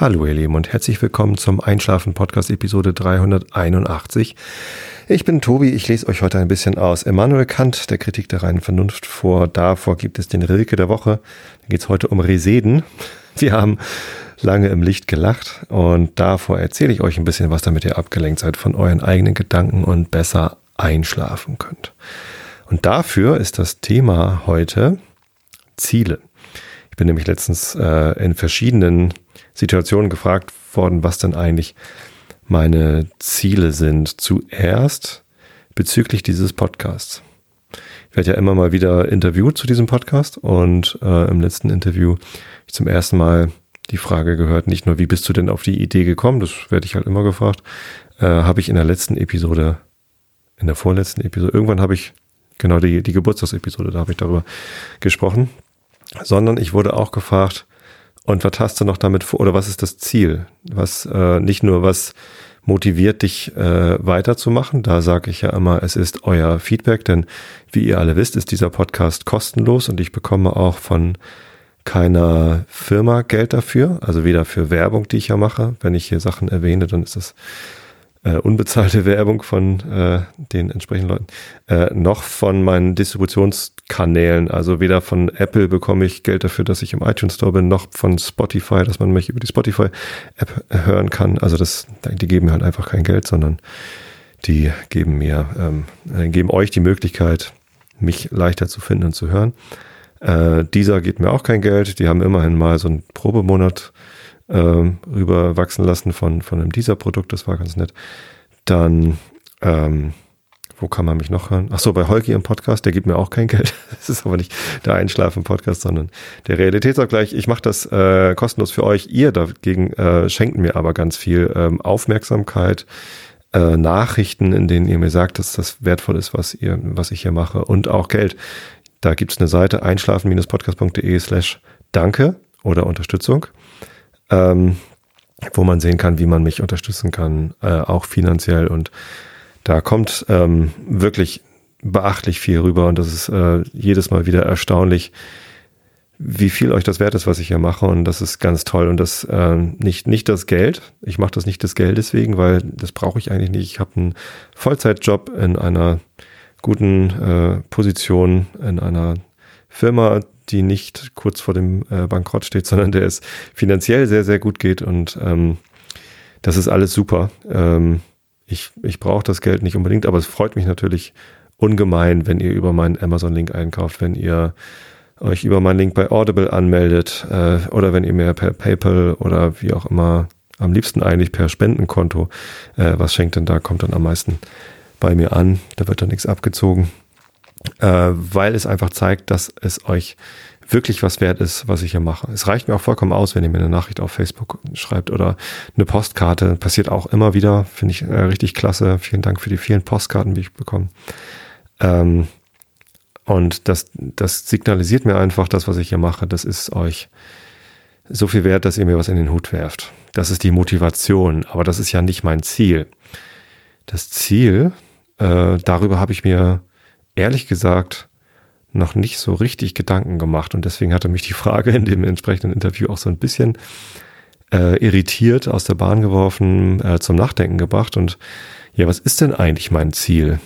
Hallo ihr Lieben und herzlich willkommen zum Einschlafen Podcast Episode 381. Ich bin Tobi, ich lese euch heute ein bisschen aus Immanuel Kant, der Kritik der reinen Vernunft vor. Davor gibt es den Rilke der Woche. Da geht es heute um Reseden. Wir haben lange im Licht gelacht und davor erzähle ich euch ein bisschen was, damit ihr abgelenkt seid von euren eigenen Gedanken und besser einschlafen könnt. Und dafür ist das Thema heute Ziele. Ich bin nämlich letztens äh, in verschiedenen Situationen gefragt worden, was denn eigentlich meine Ziele sind. Zuerst bezüglich dieses Podcasts. Ich werde ja immer mal wieder interviewt zu diesem Podcast und äh, im letzten Interview ich zum ersten Mal die Frage gehört, nicht nur, wie bist du denn auf die Idee gekommen, das werde ich halt immer gefragt, äh, habe ich in der letzten Episode, in der vorletzten Episode, irgendwann habe ich, genau die, die Geburtstagsepisode, da habe ich darüber gesprochen, sondern ich wurde auch gefragt, und was hast du noch damit vor, oder was ist das Ziel? Was äh, nicht nur was motiviert dich äh, weiterzumachen, da sage ich ja immer, es ist euer Feedback, denn wie ihr alle wisst, ist dieser Podcast kostenlos und ich bekomme auch von keiner Firma Geld dafür, also weder für Werbung, die ich ja mache, wenn ich hier Sachen erwähne, dann ist das äh, unbezahlte Werbung von äh, den entsprechenden Leuten, äh, noch von meinen Distributionskanälen. Also weder von Apple bekomme ich Geld dafür, dass ich im iTunes Store bin, noch von Spotify, dass man mich über die Spotify-App hören kann. Also das, die geben mir halt einfach kein Geld, sondern die geben mir, ähm, äh, geben euch die Möglichkeit, mich leichter zu finden und zu hören. Äh, dieser geht mir auch kein Geld. Die haben immerhin mal so einen Probemonat ähm, rüber lassen von, von einem dieser Produkt, das war ganz nett. Dann, ähm, wo kann man mich noch hören? Ach so, bei Holgi im Podcast, der gibt mir auch kein Geld. Das ist aber nicht der Einschlafen-Podcast, sondern der Realitätsabgleich. Ich mache das äh, kostenlos für euch. Ihr dagegen äh, schenkt mir aber ganz viel ähm, Aufmerksamkeit, äh, Nachrichten, in denen ihr mir sagt, dass das wertvoll ist, was ihr, was ich hier mache und auch Geld. Da gibt's eine Seite einschlafen-podcast.de slash danke oder Unterstützung ähm, wo man sehen kann, wie man mich unterstützen kann, äh, auch finanziell. Und da kommt ähm, wirklich beachtlich viel rüber und das ist äh, jedes Mal wieder erstaunlich, wie viel euch das wert ist, was ich hier mache und das ist ganz toll und das äh, nicht nicht das Geld. Ich mache das nicht des Geldes wegen, weil das brauche ich eigentlich nicht. Ich habe einen Vollzeitjob in einer guten äh, Position in einer Firma, die nicht kurz vor dem äh, Bankrott steht, sondern der es finanziell sehr, sehr gut geht und ähm, das ist alles super. Ähm, ich ich brauche das Geld nicht unbedingt, aber es freut mich natürlich ungemein, wenn ihr über meinen Amazon-Link einkauft, wenn ihr euch über meinen Link bei Audible anmeldet äh, oder wenn ihr mir per PayPal oder wie auch immer, am liebsten eigentlich per Spendenkonto äh, was schenkt, denn da kommt dann am meisten bei mir an. Da wird dann nichts abgezogen äh, weil es einfach zeigt, dass es euch wirklich was wert ist, was ich hier mache. Es reicht mir auch vollkommen aus, wenn ihr mir eine Nachricht auf Facebook schreibt oder eine Postkarte. Passiert auch immer wieder, finde ich äh, richtig klasse. Vielen Dank für die vielen Postkarten, die ich bekomme. Ähm, und das, das signalisiert mir einfach, das, was ich hier mache, das ist euch so viel wert, dass ihr mir was in den Hut werft. Das ist die Motivation, aber das ist ja nicht mein Ziel. Das Ziel, äh, darüber habe ich mir ehrlich gesagt noch nicht so richtig Gedanken gemacht und deswegen hatte mich die Frage in dem entsprechenden Interview auch so ein bisschen äh, irritiert aus der Bahn geworfen, äh, zum Nachdenken gebracht und ja, was ist denn eigentlich mein Ziel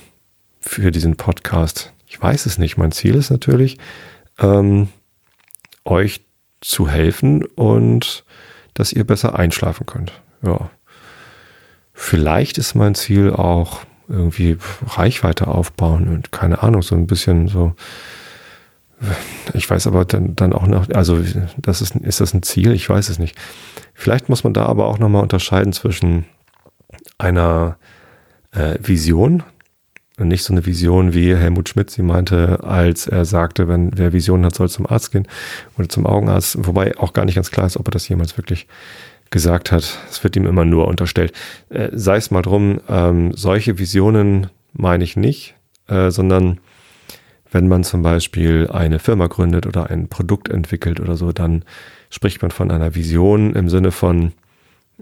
für diesen Podcast? Ich weiß es nicht. Mein Ziel ist natürlich, ähm, euch zu helfen und dass ihr besser einschlafen könnt. Ja. Vielleicht ist mein Ziel auch irgendwie Reichweite aufbauen und keine Ahnung, so ein bisschen so. Ich weiß aber dann, dann auch noch, also das ist, ist das ein Ziel? Ich weiß es nicht. Vielleicht muss man da aber auch nochmal unterscheiden zwischen einer äh, Vision und nicht so eine Vision, wie Helmut Schmidt sie meinte, als er sagte, wenn wer Visionen hat, soll zum Arzt gehen oder zum Augenarzt, wobei auch gar nicht ganz klar ist, ob er das jemals wirklich gesagt hat. Es wird ihm immer nur unterstellt. Äh, Sei es mal drum, ähm, solche Visionen meine ich nicht, äh, sondern wenn man zum Beispiel eine Firma gründet oder ein Produkt entwickelt oder so, dann spricht man von einer Vision im Sinne von,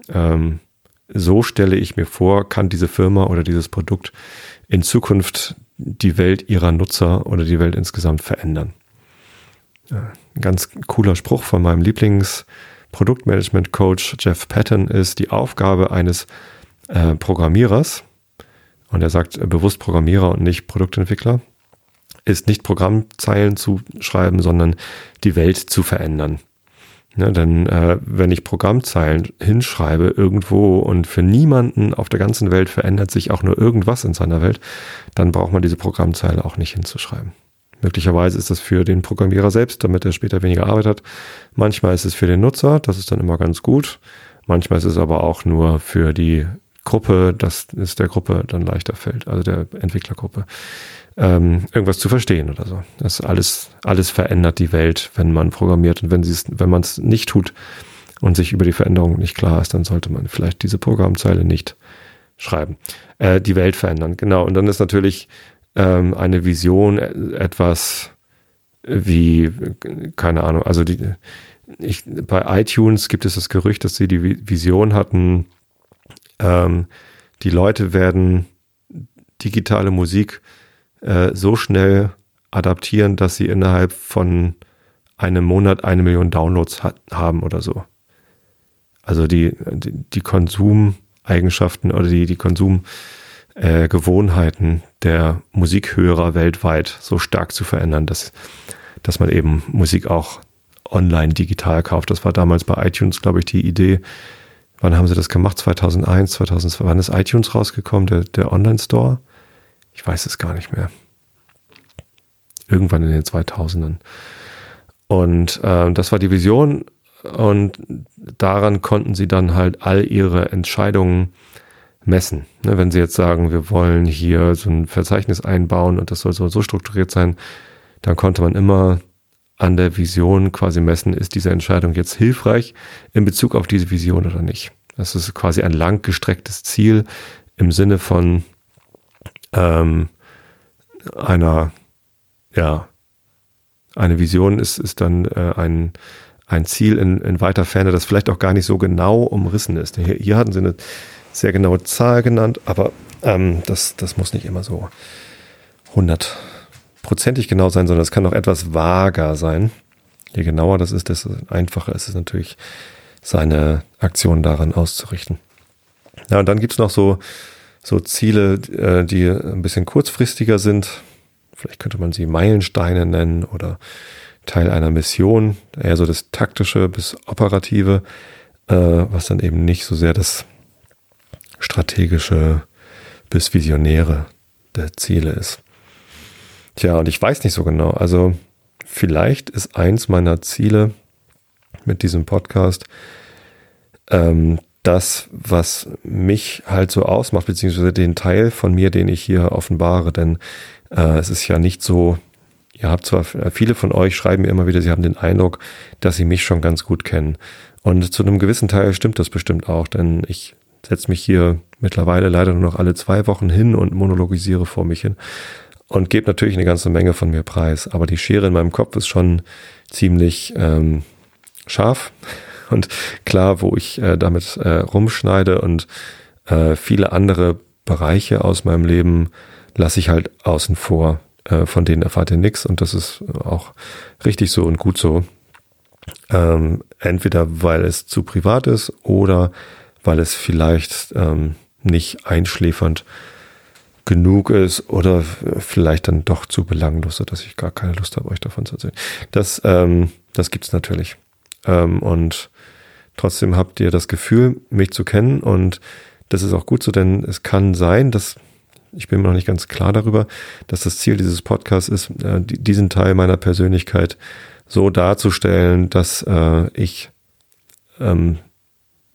ähm, so stelle ich mir vor, kann diese Firma oder dieses Produkt in Zukunft die Welt ihrer Nutzer oder die Welt insgesamt verändern. Ja, ein ganz cooler Spruch von meinem Lieblings- Produktmanagement-Coach Jeff Patton ist die Aufgabe eines äh, Programmierers, und er sagt äh, bewusst Programmierer und nicht Produktentwickler, ist nicht Programmzeilen zu schreiben, sondern die Welt zu verändern. Ja, denn äh, wenn ich Programmzeilen hinschreibe irgendwo und für niemanden auf der ganzen Welt verändert sich auch nur irgendwas in seiner Welt, dann braucht man diese Programmzeile auch nicht hinzuschreiben. Möglicherweise ist es für den Programmierer selbst, damit er später weniger Arbeit hat. Manchmal ist es für den Nutzer, das ist dann immer ganz gut. Manchmal ist es aber auch nur für die Gruppe, dass es der Gruppe dann leichter fällt, also der Entwicklergruppe, ähm, irgendwas zu verstehen oder so. Das alles, alles verändert die Welt, wenn man programmiert. Und wenn wenn man es nicht tut und sich über die Veränderung nicht klar ist, dann sollte man vielleicht diese Programmzeile nicht schreiben. Äh, die Welt verändern, genau. Und dann ist natürlich ähm, eine Vision etwas wie, keine Ahnung, also die, ich, bei iTunes gibt es das Gerücht, dass sie die Vision hatten, ähm, die Leute werden digitale Musik äh, so schnell adaptieren, dass sie innerhalb von einem Monat eine Million Downloads hat, haben oder so. Also die, die, die Konsumeigenschaften oder die, die Konsumgewohnheiten äh, der Musikhörer weltweit so stark zu verändern, dass, dass man eben Musik auch online digital kauft. Das war damals bei iTunes, glaube ich, die Idee, Wann haben sie das gemacht? 2001, 2002? Wann ist iTunes rausgekommen, der, der Online-Store? Ich weiß es gar nicht mehr. Irgendwann in den 2000ern. Und äh, das war die Vision und daran konnten sie dann halt all ihre Entscheidungen messen. Ne, wenn sie jetzt sagen, wir wollen hier so ein Verzeichnis einbauen und das soll so, so strukturiert sein, dann konnte man immer an der Vision quasi messen, ist diese Entscheidung jetzt hilfreich in Bezug auf diese Vision oder nicht. Das ist quasi ein langgestrecktes Ziel im Sinne von ähm, einer, ja, eine Vision ist, ist dann äh, ein, ein Ziel in, in weiter Ferne, das vielleicht auch gar nicht so genau umrissen ist. Hier, hier hatten sie eine sehr genaue Zahl genannt, aber ähm, das, das muss nicht immer so 100 prozentig genau sein, sondern es kann auch etwas vager sein. Je genauer das ist, desto einfacher ist es natürlich, seine Aktion daran auszurichten. Ja, und dann gibt's noch so, so Ziele, äh, die ein bisschen kurzfristiger sind. Vielleicht könnte man sie Meilensteine nennen oder Teil einer Mission, eher so das taktische bis operative, äh, was dann eben nicht so sehr das strategische bis visionäre der Ziele ist. Tja, und ich weiß nicht so genau. Also vielleicht ist eins meiner Ziele mit diesem Podcast ähm, das, was mich halt so ausmacht, beziehungsweise den Teil von mir, den ich hier offenbare. Denn äh, es ist ja nicht so, ihr habt zwar, viele von euch schreiben mir immer wieder, sie haben den Eindruck, dass sie mich schon ganz gut kennen. Und zu einem gewissen Teil stimmt das bestimmt auch, denn ich setze mich hier mittlerweile leider nur noch alle zwei Wochen hin und monologisiere vor mich hin und gebe natürlich eine ganze Menge von mir preis. Aber die Schere in meinem Kopf ist schon ziemlich ähm, scharf und klar, wo ich äh, damit äh, rumschneide und äh, viele andere Bereiche aus meinem Leben lasse ich halt außen vor. Äh, von denen erfahrt ihr nichts und das ist auch richtig so und gut so. Ähm, entweder weil es zu privat ist oder weil es vielleicht ähm, nicht einschläfernd genug ist oder vielleicht dann doch zu belanglos, dass ich gar keine Lust habe, euch davon zu erzählen. Das, ähm, das gibt's natürlich. Ähm, und trotzdem habt ihr das Gefühl, mich zu kennen und das ist auch gut so, denn es kann sein, dass ich bin mir noch nicht ganz klar darüber, dass das Ziel dieses Podcasts ist, äh, diesen Teil meiner Persönlichkeit so darzustellen, dass äh, ich ähm,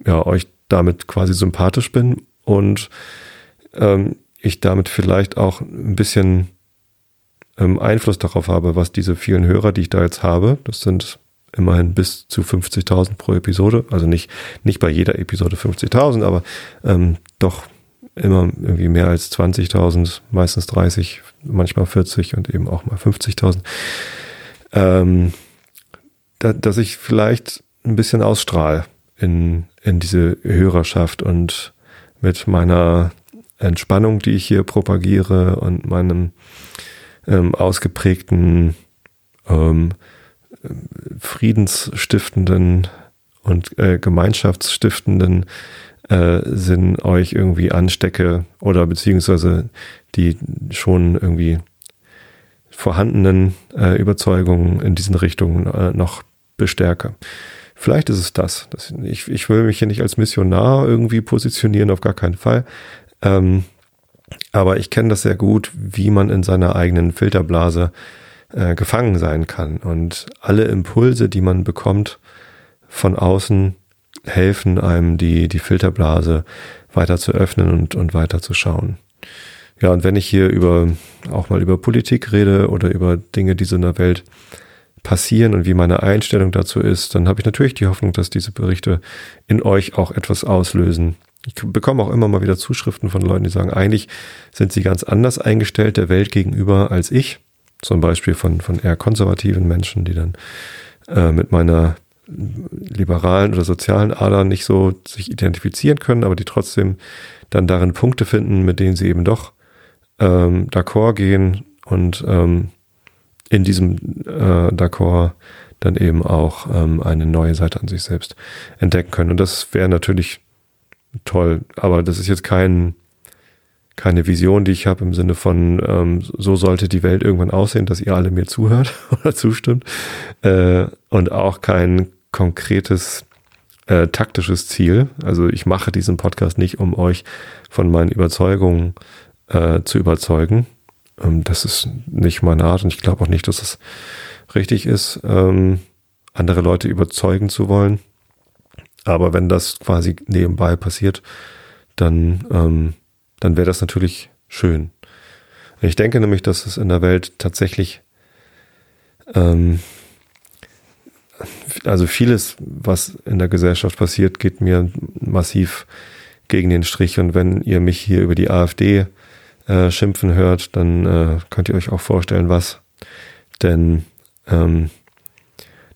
ja, euch damit quasi sympathisch bin und ähm, ich damit vielleicht auch ein bisschen ähm, Einfluss darauf habe, was diese vielen Hörer, die ich da jetzt habe, das sind immerhin bis zu 50.000 pro Episode, also nicht, nicht bei jeder Episode 50.000, aber ähm, doch immer irgendwie mehr als 20.000, meistens 30, manchmal 40 und eben auch mal 50.000, ähm, da, dass ich vielleicht ein bisschen ausstrahle in, in diese Hörerschaft und mit meiner Entspannung, die ich hier propagiere und meinem ähm, ausgeprägten ähm, friedensstiftenden und äh, gemeinschaftsstiftenden äh, Sinn euch irgendwie anstecke oder beziehungsweise die schon irgendwie vorhandenen äh, Überzeugungen in diesen Richtungen äh, noch bestärke. Vielleicht ist es das. das ich, ich will mich hier nicht als Missionar irgendwie positionieren, auf gar keinen Fall. Ähm, aber ich kenne das sehr gut, wie man in seiner eigenen Filterblase äh, gefangen sein kann. Und alle Impulse, die man bekommt von außen, helfen einem, die, die Filterblase weiter zu öffnen und, und weiter zu schauen. Ja, und wenn ich hier über auch mal über Politik rede oder über Dinge, die so in der Welt passieren und wie meine Einstellung dazu ist, dann habe ich natürlich die Hoffnung, dass diese Berichte in euch auch etwas auslösen. Ich bekomme auch immer mal wieder Zuschriften von Leuten, die sagen, eigentlich sind sie ganz anders eingestellt der Welt gegenüber als ich. Zum Beispiel von, von eher konservativen Menschen, die dann äh, mit meiner liberalen oder sozialen Ader nicht so sich identifizieren können, aber die trotzdem dann darin Punkte finden, mit denen sie eben doch ähm, d'accord gehen und ähm, in diesem äh, d'accord dann eben auch ähm, eine neue Seite an sich selbst entdecken können. Und das wäre natürlich toll, aber das ist jetzt kein keine Vision, die ich habe im Sinne von, ähm, so sollte die Welt irgendwann aussehen, dass ihr alle mir zuhört oder zustimmt. Äh, und auch kein konkretes äh, taktisches Ziel. Also ich mache diesen Podcast nicht, um euch von meinen Überzeugungen äh, zu überzeugen. Ähm, das ist nicht meine Art und ich glaube auch nicht, dass es richtig ist, ähm, andere Leute überzeugen zu wollen. Aber wenn das quasi nebenbei passiert, dann, ähm, dann wäre das natürlich schön. Ich denke nämlich, dass es in der Welt tatsächlich ähm, also vieles, was in der Gesellschaft passiert, geht mir massiv gegen den Strich. Und wenn ihr mich hier über die AfD äh, schimpfen hört, dann äh, könnt ihr euch auch vorstellen, was. Denn ähm,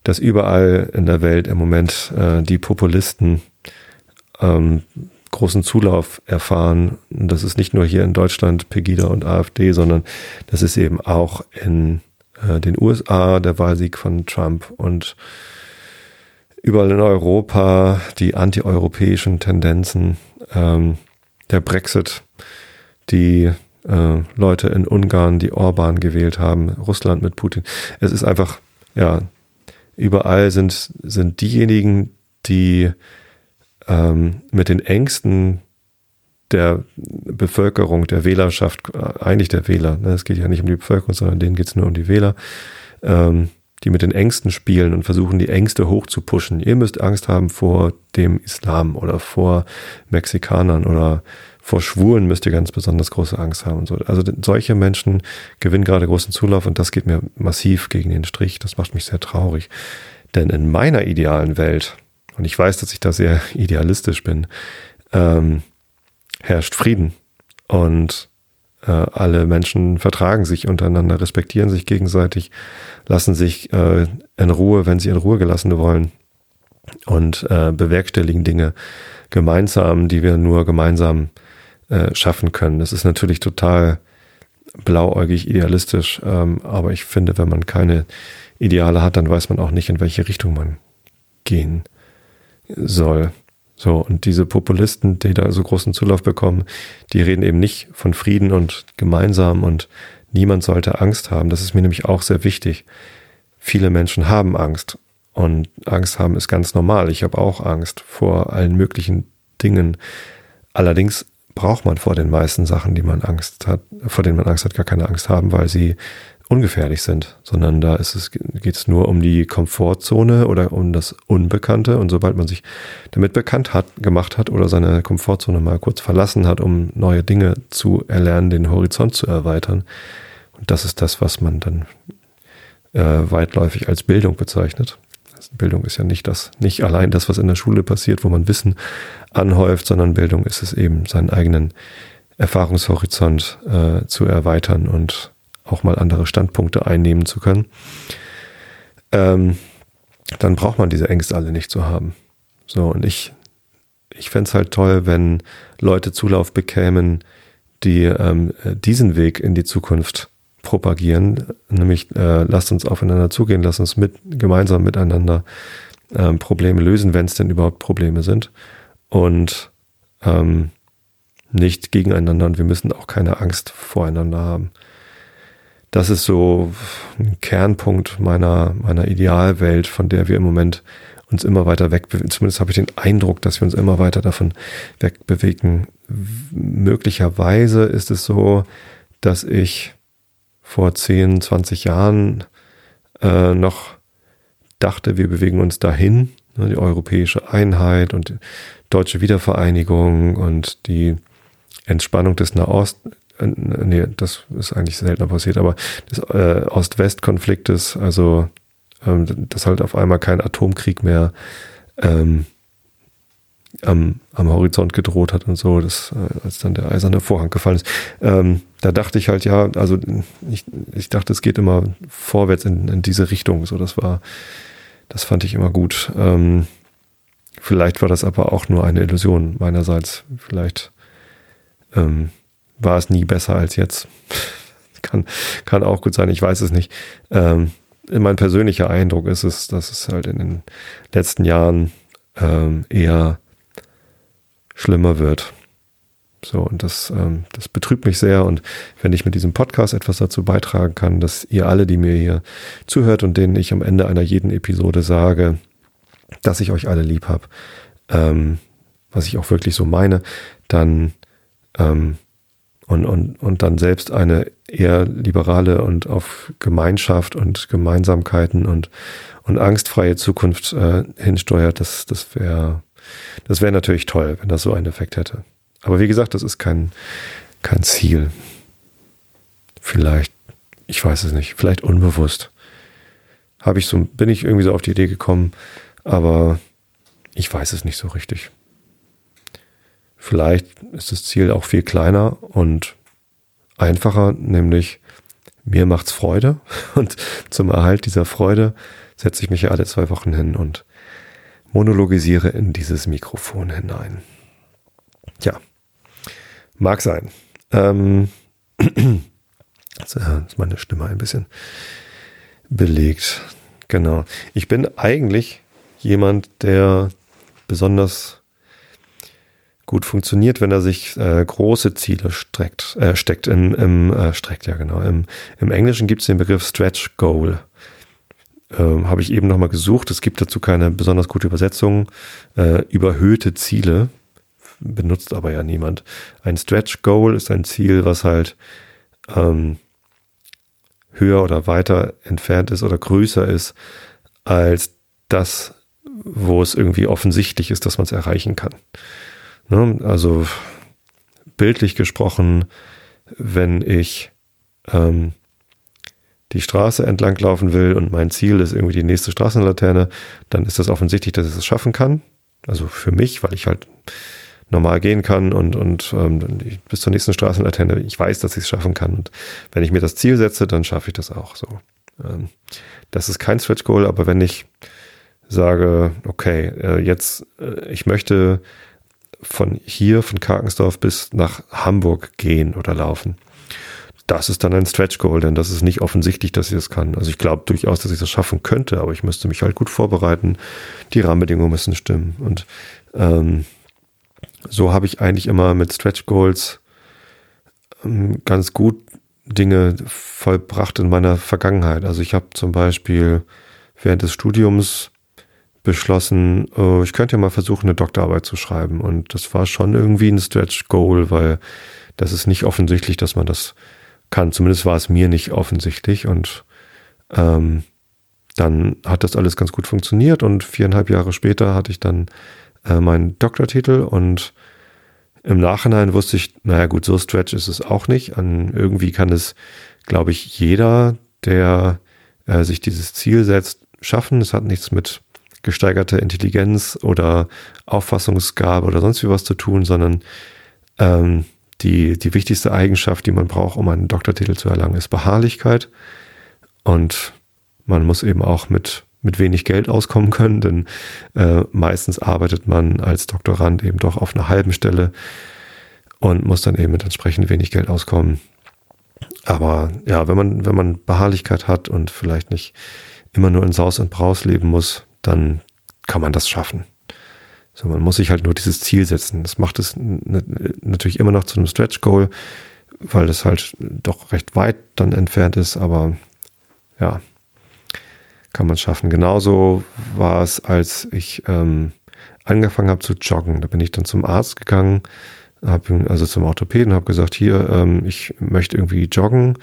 dass überall in der Welt im Moment äh, die Populisten ähm, großen Zulauf erfahren. Das ist nicht nur hier in Deutschland Pegida und AfD, sondern das ist eben auch in äh, den USA, der Wahlsieg von Trump und überall in Europa die antieuropäischen Tendenzen, ähm, der Brexit, die äh, Leute in Ungarn, die Orban gewählt haben, Russland mit Putin. Es ist einfach, ja, überall sind, sind diejenigen, die ähm, mit den Ängsten der Bevölkerung, der Wählerschaft, äh, eigentlich der Wähler, ne? es geht ja nicht um die Bevölkerung, sondern denen geht es nur um die Wähler, ähm, die mit den Ängsten spielen und versuchen, die Ängste hochzupuschen. Ihr müsst Angst haben vor dem Islam oder vor Mexikanern oder vor Schwulen müsst ihr ganz besonders große Angst haben. Und so. Also solche Menschen gewinnen gerade großen Zulauf und das geht mir massiv gegen den Strich. Das macht mich sehr traurig. Denn in meiner idealen Welt, und ich weiß, dass ich da sehr idealistisch bin, ähm, herrscht Frieden und äh, alle Menschen vertragen sich untereinander, respektieren sich gegenseitig, lassen sich äh, in Ruhe, wenn sie in Ruhe gelassen wollen und äh, bewerkstelligen Dinge gemeinsam, die wir nur gemeinsam äh, schaffen können. Das ist natürlich total blauäugig idealistisch, ähm, aber ich finde, wenn man keine Ideale hat, dann weiß man auch nicht, in welche Richtung man gehen soll. So, und diese Populisten, die da so großen Zulauf bekommen, die reden eben nicht von Frieden und gemeinsam und niemand sollte Angst haben. Das ist mir nämlich auch sehr wichtig. Viele Menschen haben Angst und Angst haben ist ganz normal. Ich habe auch Angst vor allen möglichen Dingen. Allerdings braucht man vor den meisten Sachen, die man Angst hat, vor denen man Angst hat, gar keine Angst haben, weil sie ungefährlich sind, sondern da ist es, geht es nur um die Komfortzone oder um das Unbekannte. Und sobald man sich damit bekannt hat, gemacht hat oder seine Komfortzone mal kurz verlassen hat, um neue Dinge zu erlernen, den Horizont zu erweitern, und das ist das, was man dann äh, weitläufig als Bildung bezeichnet. Bildung ist ja nicht das, nicht allein das, was in der Schule passiert, wo man Wissen anhäuft, sondern Bildung ist es eben, seinen eigenen Erfahrungshorizont äh, zu erweitern und auch mal andere Standpunkte einnehmen zu können, ähm, dann braucht man diese Ängste alle nicht zu haben. So, und ich, ich fände es halt toll, wenn Leute Zulauf bekämen, die ähm, diesen Weg in die Zukunft propagieren, nämlich äh, lasst uns aufeinander zugehen, lasst uns mit, gemeinsam miteinander ähm, Probleme lösen, wenn es denn überhaupt Probleme sind. Und ähm, nicht gegeneinander und wir müssen auch keine Angst voreinander haben. Das ist so ein Kernpunkt meiner, meiner Idealwelt, von der wir im Moment uns immer weiter wegbewegen. Zumindest habe ich den Eindruck, dass wir uns immer weiter davon wegbewegen. Möglicherweise ist es so, dass ich vor 10, 20 Jahren äh, noch dachte, wir bewegen uns dahin, ne, die europäische Einheit und deutsche Wiedervereinigung und die Entspannung des Nahost, äh, nee, das ist eigentlich seltener passiert, aber des äh, Ost-West-Konfliktes, also ähm, dass halt auf einmal kein Atomkrieg mehr ähm, am, am Horizont gedroht hat und so, das, äh, als dann der eiserne Vorhang gefallen ist. Ähm, da dachte ich halt, ja, also ich, ich dachte, es geht immer vorwärts in, in diese Richtung. So, das war, das fand ich immer gut. Ähm, vielleicht war das aber auch nur eine Illusion meinerseits. Vielleicht ähm, war es nie besser als jetzt. kann, kann auch gut sein, ich weiß es nicht. Ähm, mein persönlicher Eindruck ist es, dass es halt in den letzten Jahren ähm, eher schlimmer wird. So, und das, ähm, das betrübt mich sehr. Und wenn ich mit diesem Podcast etwas dazu beitragen kann, dass ihr alle, die mir hier zuhört und denen ich am Ende einer jeden Episode sage, dass ich euch alle lieb habe, ähm, was ich auch wirklich so meine, dann ähm, und, und, und dann selbst eine eher liberale und auf Gemeinschaft und Gemeinsamkeiten und, und angstfreie Zukunft äh, hinsteuert, das, das wäre das wäre natürlich toll, wenn das so einen Effekt hätte. Aber wie gesagt, das ist kein, kein Ziel. Vielleicht, ich weiß es nicht, vielleicht unbewusst. Habe ich so, bin ich irgendwie so auf die Idee gekommen, aber ich weiß es nicht so richtig. Vielleicht ist das Ziel auch viel kleiner und einfacher, nämlich mir macht's Freude und zum Erhalt dieser Freude setze ich mich ja alle zwei Wochen hin und monologisiere in dieses Mikrofon hinein. Ja, mag sein. Ähm, jetzt äh, ist meine Stimme ein bisschen belegt. Genau. Ich bin eigentlich jemand, der besonders gut funktioniert, wenn er sich äh, große Ziele streckt, äh, steckt im, im äh, streckt, ja genau. Im, im Englischen gibt es den Begriff Stretch Goal ähm, habe ich eben nochmal gesucht. Es gibt dazu keine besonders gute Übersetzung. Äh, überhöhte Ziele benutzt aber ja niemand. Ein Stretch Goal ist ein Ziel, was halt ähm, höher oder weiter entfernt ist oder größer ist als das, wo es irgendwie offensichtlich ist, dass man es erreichen kann. Ne? Also bildlich gesprochen, wenn ich ähm, die Straße entlang laufen will und mein Ziel ist irgendwie die nächste Straßenlaterne, dann ist das offensichtlich, dass ich es schaffen kann. Also für mich, weil ich halt normal gehen kann und, und ähm, bis zur nächsten Straßenlaterne, ich weiß, dass ich es schaffen kann. Und wenn ich mir das Ziel setze, dann schaffe ich das auch so. Ähm, das ist kein Stretch Goal, aber wenn ich sage, okay, äh, jetzt, äh, ich möchte von hier, von Karkensdorf bis nach Hamburg gehen oder laufen das ist dann ein Stretch Goal, denn das ist nicht offensichtlich, dass ich das kann. Also ich glaube durchaus, dass ich das schaffen könnte, aber ich müsste mich halt gut vorbereiten. Die Rahmenbedingungen müssen stimmen. Und ähm, so habe ich eigentlich immer mit Stretch Goals ähm, ganz gut Dinge vollbracht in meiner Vergangenheit. Also ich habe zum Beispiel während des Studiums beschlossen, oh, ich könnte ja mal versuchen, eine Doktorarbeit zu schreiben. Und das war schon irgendwie ein Stretch Goal, weil das ist nicht offensichtlich, dass man das kann. Zumindest war es mir nicht offensichtlich und ähm, dann hat das alles ganz gut funktioniert und viereinhalb Jahre später hatte ich dann äh, meinen Doktortitel und im Nachhinein wusste ich, naja gut, so stretch ist es auch nicht. An, irgendwie kann es, glaube ich, jeder, der äh, sich dieses Ziel setzt, schaffen. Es hat nichts mit gesteigerter Intelligenz oder Auffassungsgabe oder sonst wie was zu tun, sondern ähm, die, die wichtigste Eigenschaft, die man braucht, um einen Doktortitel zu erlangen, ist Beharrlichkeit. Und man muss eben auch mit, mit wenig Geld auskommen können, denn äh, meistens arbeitet man als Doktorand eben doch auf einer halben Stelle und muss dann eben mit entsprechend wenig Geld auskommen. Aber ja, wenn man, wenn man Beharrlichkeit hat und vielleicht nicht immer nur in Saus und Braus leben muss, dann kann man das schaffen. So, man muss sich halt nur dieses Ziel setzen. Das macht es natürlich immer noch zu einem Stretch Goal, weil das halt doch recht weit dann entfernt ist, aber ja, kann man schaffen. Genauso war es, als ich ähm, angefangen habe zu joggen. Da bin ich dann zum Arzt gegangen, hab, also zum Orthopäden, habe gesagt, hier, ähm, ich möchte irgendwie joggen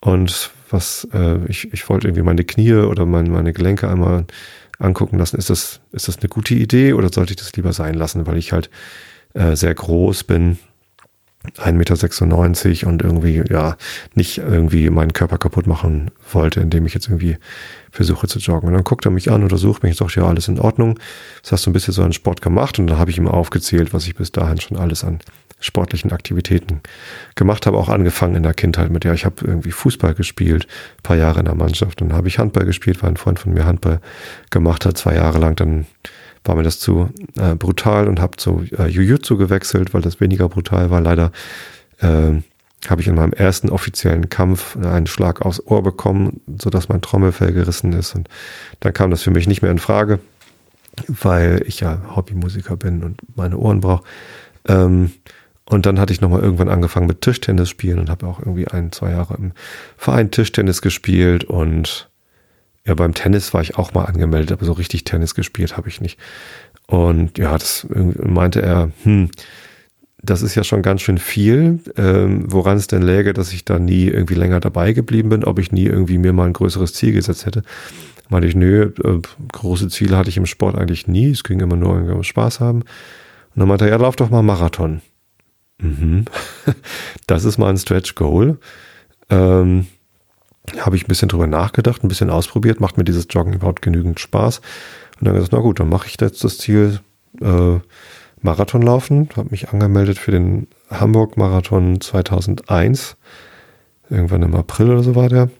und was, äh, ich, ich wollte irgendwie meine Knie oder mein, meine Gelenke einmal angucken lassen. Ist das, ist das eine gute Idee oder sollte ich das lieber sein lassen, weil ich halt äh, sehr groß bin 1,96 Meter und irgendwie, ja, nicht irgendwie meinen Körper kaputt machen wollte, indem ich jetzt irgendwie versuche zu joggen. Und dann guckt er mich an, untersucht mich und sagt, ja, alles in Ordnung. Das hast du ein bisschen so einen Sport gemacht und dann habe ich ihm aufgezählt, was ich bis dahin schon alles an sportlichen Aktivitäten gemacht habe, auch angefangen in der Kindheit mit, ja, ich habe irgendwie Fußball gespielt, paar Jahre in der Mannschaft, dann habe ich Handball gespielt, weil ein Freund von mir Handball gemacht hat, zwei Jahre lang, dann war mir das zu äh, brutal und habe zu äh, Jujutsu gewechselt, weil das weniger brutal war. Leider äh, habe ich in meinem ersten offiziellen Kampf einen Schlag aufs Ohr bekommen, sodass mein Trommelfell gerissen ist. Und dann kam das für mich nicht mehr in Frage, weil ich ja Hobbymusiker bin und meine Ohren brauche. Ähm, und dann hatte ich nochmal irgendwann angefangen mit Tischtennis spielen und habe auch irgendwie ein, zwei Jahre im Verein Tischtennis gespielt und ja, beim Tennis war ich auch mal angemeldet, aber so richtig Tennis gespielt habe ich nicht. Und ja, das meinte er, hm, das ist ja schon ganz schön viel, ähm, woran es denn läge, dass ich da nie irgendwie länger dabei geblieben bin, ob ich nie irgendwie mir mal ein größeres Ziel gesetzt hätte. Meinte ich, nö, äh, große Ziele hatte ich im Sport eigentlich nie, es ging immer nur um Spaß haben. Und dann meinte er, ja, lauf doch mal Marathon. Mhm. das ist mal ein Stretch Goal. Ähm, habe ich ein bisschen drüber nachgedacht, ein bisschen ausprobiert, macht mir dieses Joggen überhaupt genügend Spaß. Und dann gesagt, na gut, dann mache ich jetzt das Ziel äh, Marathon laufen, habe mich angemeldet für den Hamburg Marathon 2001. Irgendwann im April oder so war der.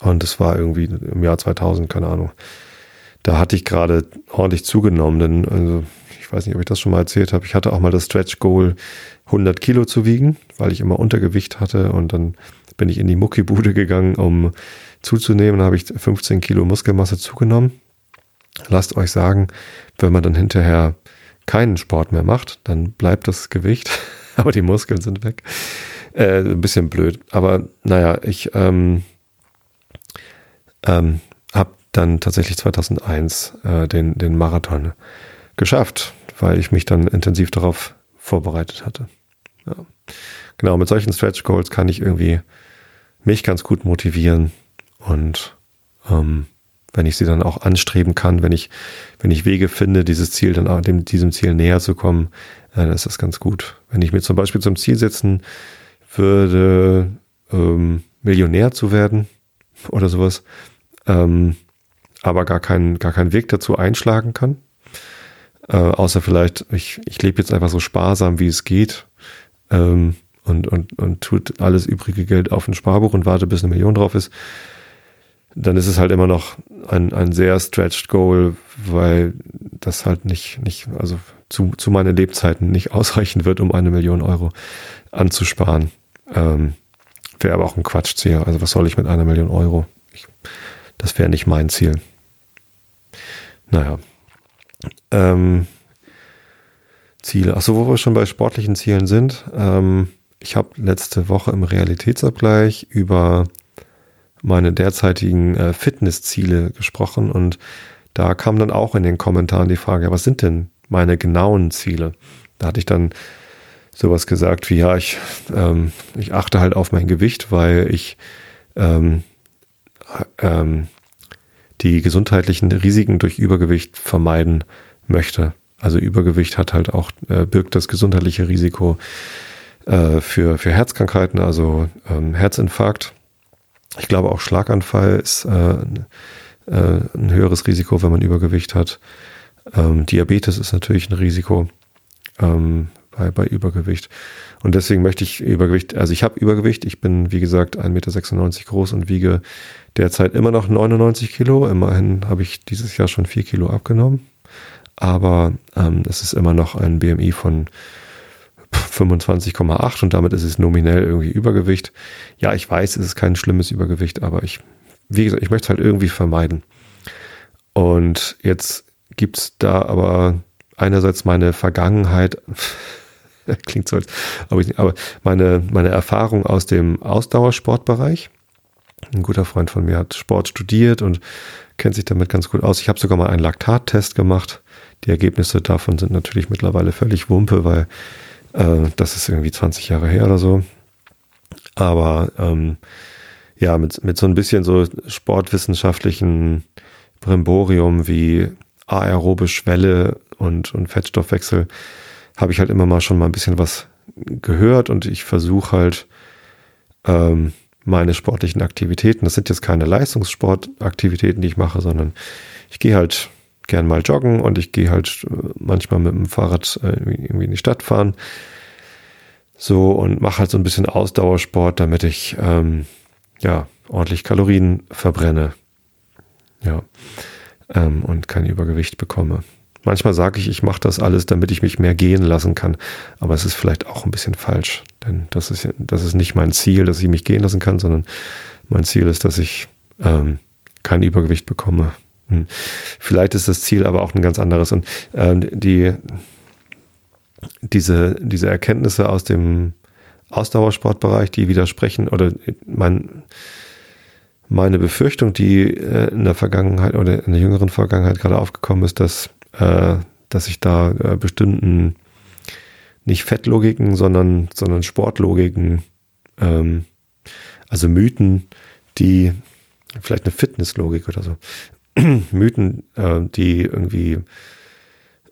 Und es war irgendwie im Jahr 2000, keine Ahnung. Da hatte ich gerade ordentlich zugenommen, denn also ich weiß nicht, ob ich das schon mal erzählt habe. Ich hatte auch mal das Stretch Goal 100 Kilo zu wiegen, weil ich immer Untergewicht hatte und dann bin ich in die Muckibude gegangen, um zuzunehmen. Da habe ich 15 Kilo Muskelmasse zugenommen. Lasst euch sagen, wenn man dann hinterher keinen Sport mehr macht, dann bleibt das Gewicht, aber die Muskeln sind weg. Äh, ein bisschen blöd. Aber naja, ich ähm, ähm, habe dann tatsächlich 2001 äh, den, den Marathon geschafft, weil ich mich dann intensiv darauf vorbereitet hatte. Ja. Genau, mit solchen Stretch Goals kann ich irgendwie mich ganz gut motivieren und ähm, wenn ich sie dann auch anstreben kann, wenn ich, wenn ich Wege finde, dieses Ziel dann auch dem, diesem Ziel näher zu kommen, äh, dann ist das ganz gut. Wenn ich mir zum Beispiel zum Ziel setzen würde, ähm, Millionär zu werden oder sowas, ähm, aber gar keinen, gar keinen Weg dazu einschlagen kann, äh, außer vielleicht, ich, ich lebe jetzt einfach so sparsam, wie es geht, ähm, und, und, und tut alles übrige Geld auf ein Sparbuch und warte, bis eine Million drauf ist, dann ist es halt immer noch ein, ein sehr stretched Goal, weil das halt nicht, nicht, also zu, zu meinen Lebzeiten nicht ausreichen wird, um eine Million Euro anzusparen. Ähm, wäre aber auch ein Quatschziel. Also was soll ich mit einer Million Euro? Ich, das wäre nicht mein Ziel. Naja. Ähm, Ziele. Achso, wo wir schon bei sportlichen Zielen sind. Ähm, ich habe letzte Woche im Realitätsabgleich über meine derzeitigen äh, Fitnessziele gesprochen und da kam dann auch in den Kommentaren die Frage, ja, was sind denn meine genauen Ziele? Da hatte ich dann sowas gesagt wie, ja, ich, ähm, ich achte halt auf mein Gewicht, weil ich ähm, ähm, die gesundheitlichen Risiken durch Übergewicht vermeiden möchte. Also Übergewicht hat halt auch, äh, birgt das gesundheitliche Risiko äh, für, für Herzkrankheiten, also ähm, Herzinfarkt. Ich glaube auch Schlaganfall ist äh, äh, ein höheres Risiko, wenn man Übergewicht hat. Ähm, Diabetes ist natürlich ein Risiko ähm, bei, bei Übergewicht. Und deswegen möchte ich Übergewicht, also ich habe Übergewicht, ich bin wie gesagt 1,96 Meter groß und wiege derzeit immer noch 99 Kilo. Immerhin habe ich dieses Jahr schon 4 Kilo abgenommen. Aber ähm, es ist immer noch ein BMI von 25,8 und damit ist es nominell irgendwie Übergewicht. Ja, ich weiß, es ist kein schlimmes Übergewicht, aber ich, wie gesagt, ich möchte es halt irgendwie vermeiden. Und jetzt gibt es da aber einerseits meine Vergangenheit, klingt so, aber, ich, aber meine, meine Erfahrung aus dem Ausdauersportbereich. Ein guter Freund von mir hat Sport studiert und kennt sich damit ganz gut aus. Ich habe sogar mal einen Laktattest gemacht. Die Ergebnisse davon sind natürlich mittlerweile völlig Wumpe, weil äh, das ist irgendwie 20 Jahre her oder so. Aber ähm, ja, mit, mit so ein bisschen so sportwissenschaftlichen Brimborium wie aerobe Schwelle und, und Fettstoffwechsel habe ich halt immer mal schon mal ein bisschen was gehört und ich versuche halt ähm, meine sportlichen Aktivitäten, das sind jetzt keine Leistungssportaktivitäten, die ich mache, sondern ich gehe halt gern mal joggen und ich gehe halt äh, manchmal mit dem Fahrrad äh, irgendwie in die Stadt fahren. So und mache halt so ein bisschen Ausdauersport, damit ich ähm, ja ordentlich Kalorien verbrenne. Ja. Ähm, und kein Übergewicht bekomme. Manchmal sage ich, ich mache das alles, damit ich mich mehr gehen lassen kann. Aber es ist vielleicht auch ein bisschen falsch. Denn das ist, das ist nicht mein Ziel, dass ich mich gehen lassen kann, sondern mein Ziel ist, dass ich ähm, kein Übergewicht bekomme. Hm. Vielleicht ist das Ziel aber auch ein ganz anderes. Und ähm, die, diese, diese Erkenntnisse aus dem Ausdauersportbereich, die widersprechen oder mein, meine Befürchtung, die äh, in der Vergangenheit oder in der jüngeren Vergangenheit gerade aufgekommen ist, dass äh, dass ich da äh, bestimmten nicht Fettlogiken, sondern, sondern Sportlogiken, ähm, also Mythen, die vielleicht eine Fitnesslogik oder so, Mythen, äh, die irgendwie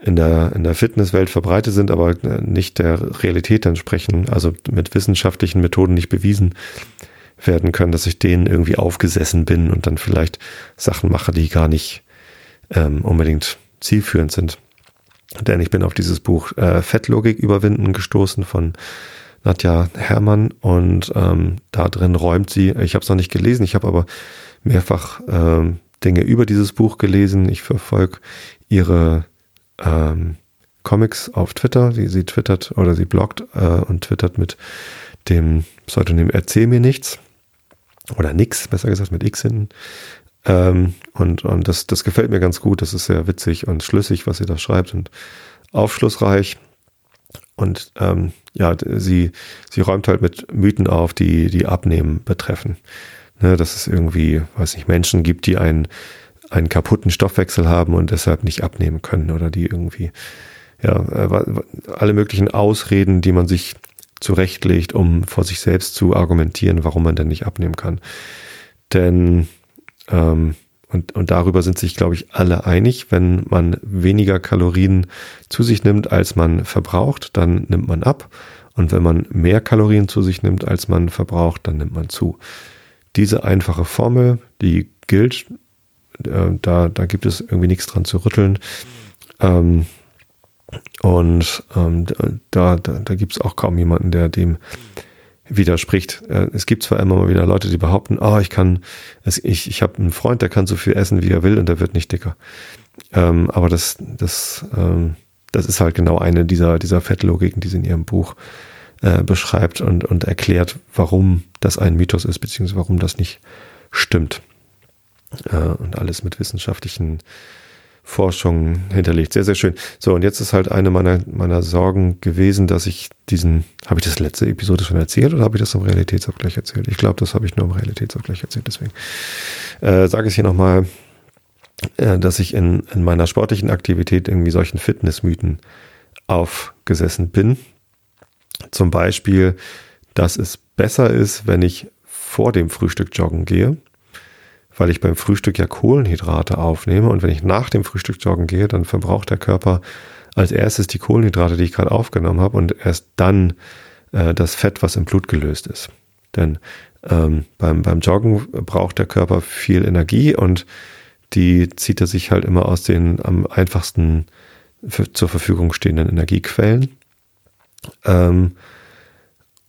in der, in der Fitnesswelt verbreitet sind, aber äh, nicht der Realität entsprechen, also mit wissenschaftlichen Methoden nicht bewiesen werden können, dass ich denen irgendwie aufgesessen bin und dann vielleicht Sachen mache, die gar nicht ähm, unbedingt zielführend sind. Denn ich bin auf dieses Buch äh, Fettlogik überwinden gestoßen von Nadja Herrmann und ähm, da drin räumt sie, ich habe es noch nicht gelesen, ich habe aber mehrfach ähm, Dinge über dieses Buch gelesen. Ich verfolge ihre ähm, Comics auf Twitter. Sie, sie twittert oder sie bloggt äh, und twittert mit dem Pseudonym Erzähl mir nichts. Oder nix, besser gesagt, mit X hinten. Ähm, und und das, das gefällt mir ganz gut. Das ist sehr witzig und schlüssig, was sie da schreibt und aufschlussreich. Und ähm, ja, sie, sie räumt halt mit Mythen auf, die, die Abnehmen betreffen. Ne, dass es irgendwie, weiß nicht, Menschen gibt, die einen, einen kaputten Stoffwechsel haben und deshalb nicht abnehmen können oder die irgendwie, ja, äh, alle möglichen Ausreden, die man sich zurechtlegt, um vor sich selbst zu argumentieren, warum man denn nicht abnehmen kann. Denn ähm, und, und darüber sind sich, glaube ich, alle einig. Wenn man weniger Kalorien zu sich nimmt, als man verbraucht, dann nimmt man ab. Und wenn man mehr Kalorien zu sich nimmt, als man verbraucht, dann nimmt man zu. Diese einfache Formel, die gilt, äh, da, da gibt es irgendwie nichts dran zu rütteln. Ähm, und ähm, da, da, da gibt es auch kaum jemanden, der dem widerspricht. Äh, es gibt zwar immer mal wieder Leute, die behaupten, oh, ich kann, ich, ich habe einen Freund, der kann so viel essen, wie er will und der wird nicht dicker. Ähm, aber das, das, ähm, das ist halt genau eine dieser, dieser Fettlogiken, die sie in ihrem Buch äh, beschreibt und, und erklärt, warum das ein Mythos ist, beziehungsweise warum das nicht stimmt. Äh, und alles mit wissenschaftlichen Forschung hinterlegt. Sehr, sehr schön. So, und jetzt ist halt eine meiner, meiner Sorgen gewesen, dass ich diesen, habe ich das letzte Episode schon erzählt oder habe ich das im Realitätsabgleich erzählt? Ich glaube, das habe ich nur im Realitätsabgleich erzählt, deswegen äh, sage ich hier nochmal, äh, dass ich in, in meiner sportlichen Aktivität irgendwie solchen Fitnessmythen aufgesessen bin. Zum Beispiel, dass es besser ist, wenn ich vor dem Frühstück joggen gehe weil ich beim Frühstück ja Kohlenhydrate aufnehme und wenn ich nach dem Frühstück joggen gehe, dann verbraucht der Körper als erstes die Kohlenhydrate, die ich gerade aufgenommen habe und erst dann äh, das Fett, was im Blut gelöst ist. Denn ähm, beim, beim Joggen braucht der Körper viel Energie und die zieht er sich halt immer aus den am einfachsten für, zur Verfügung stehenden Energiequellen. Ähm,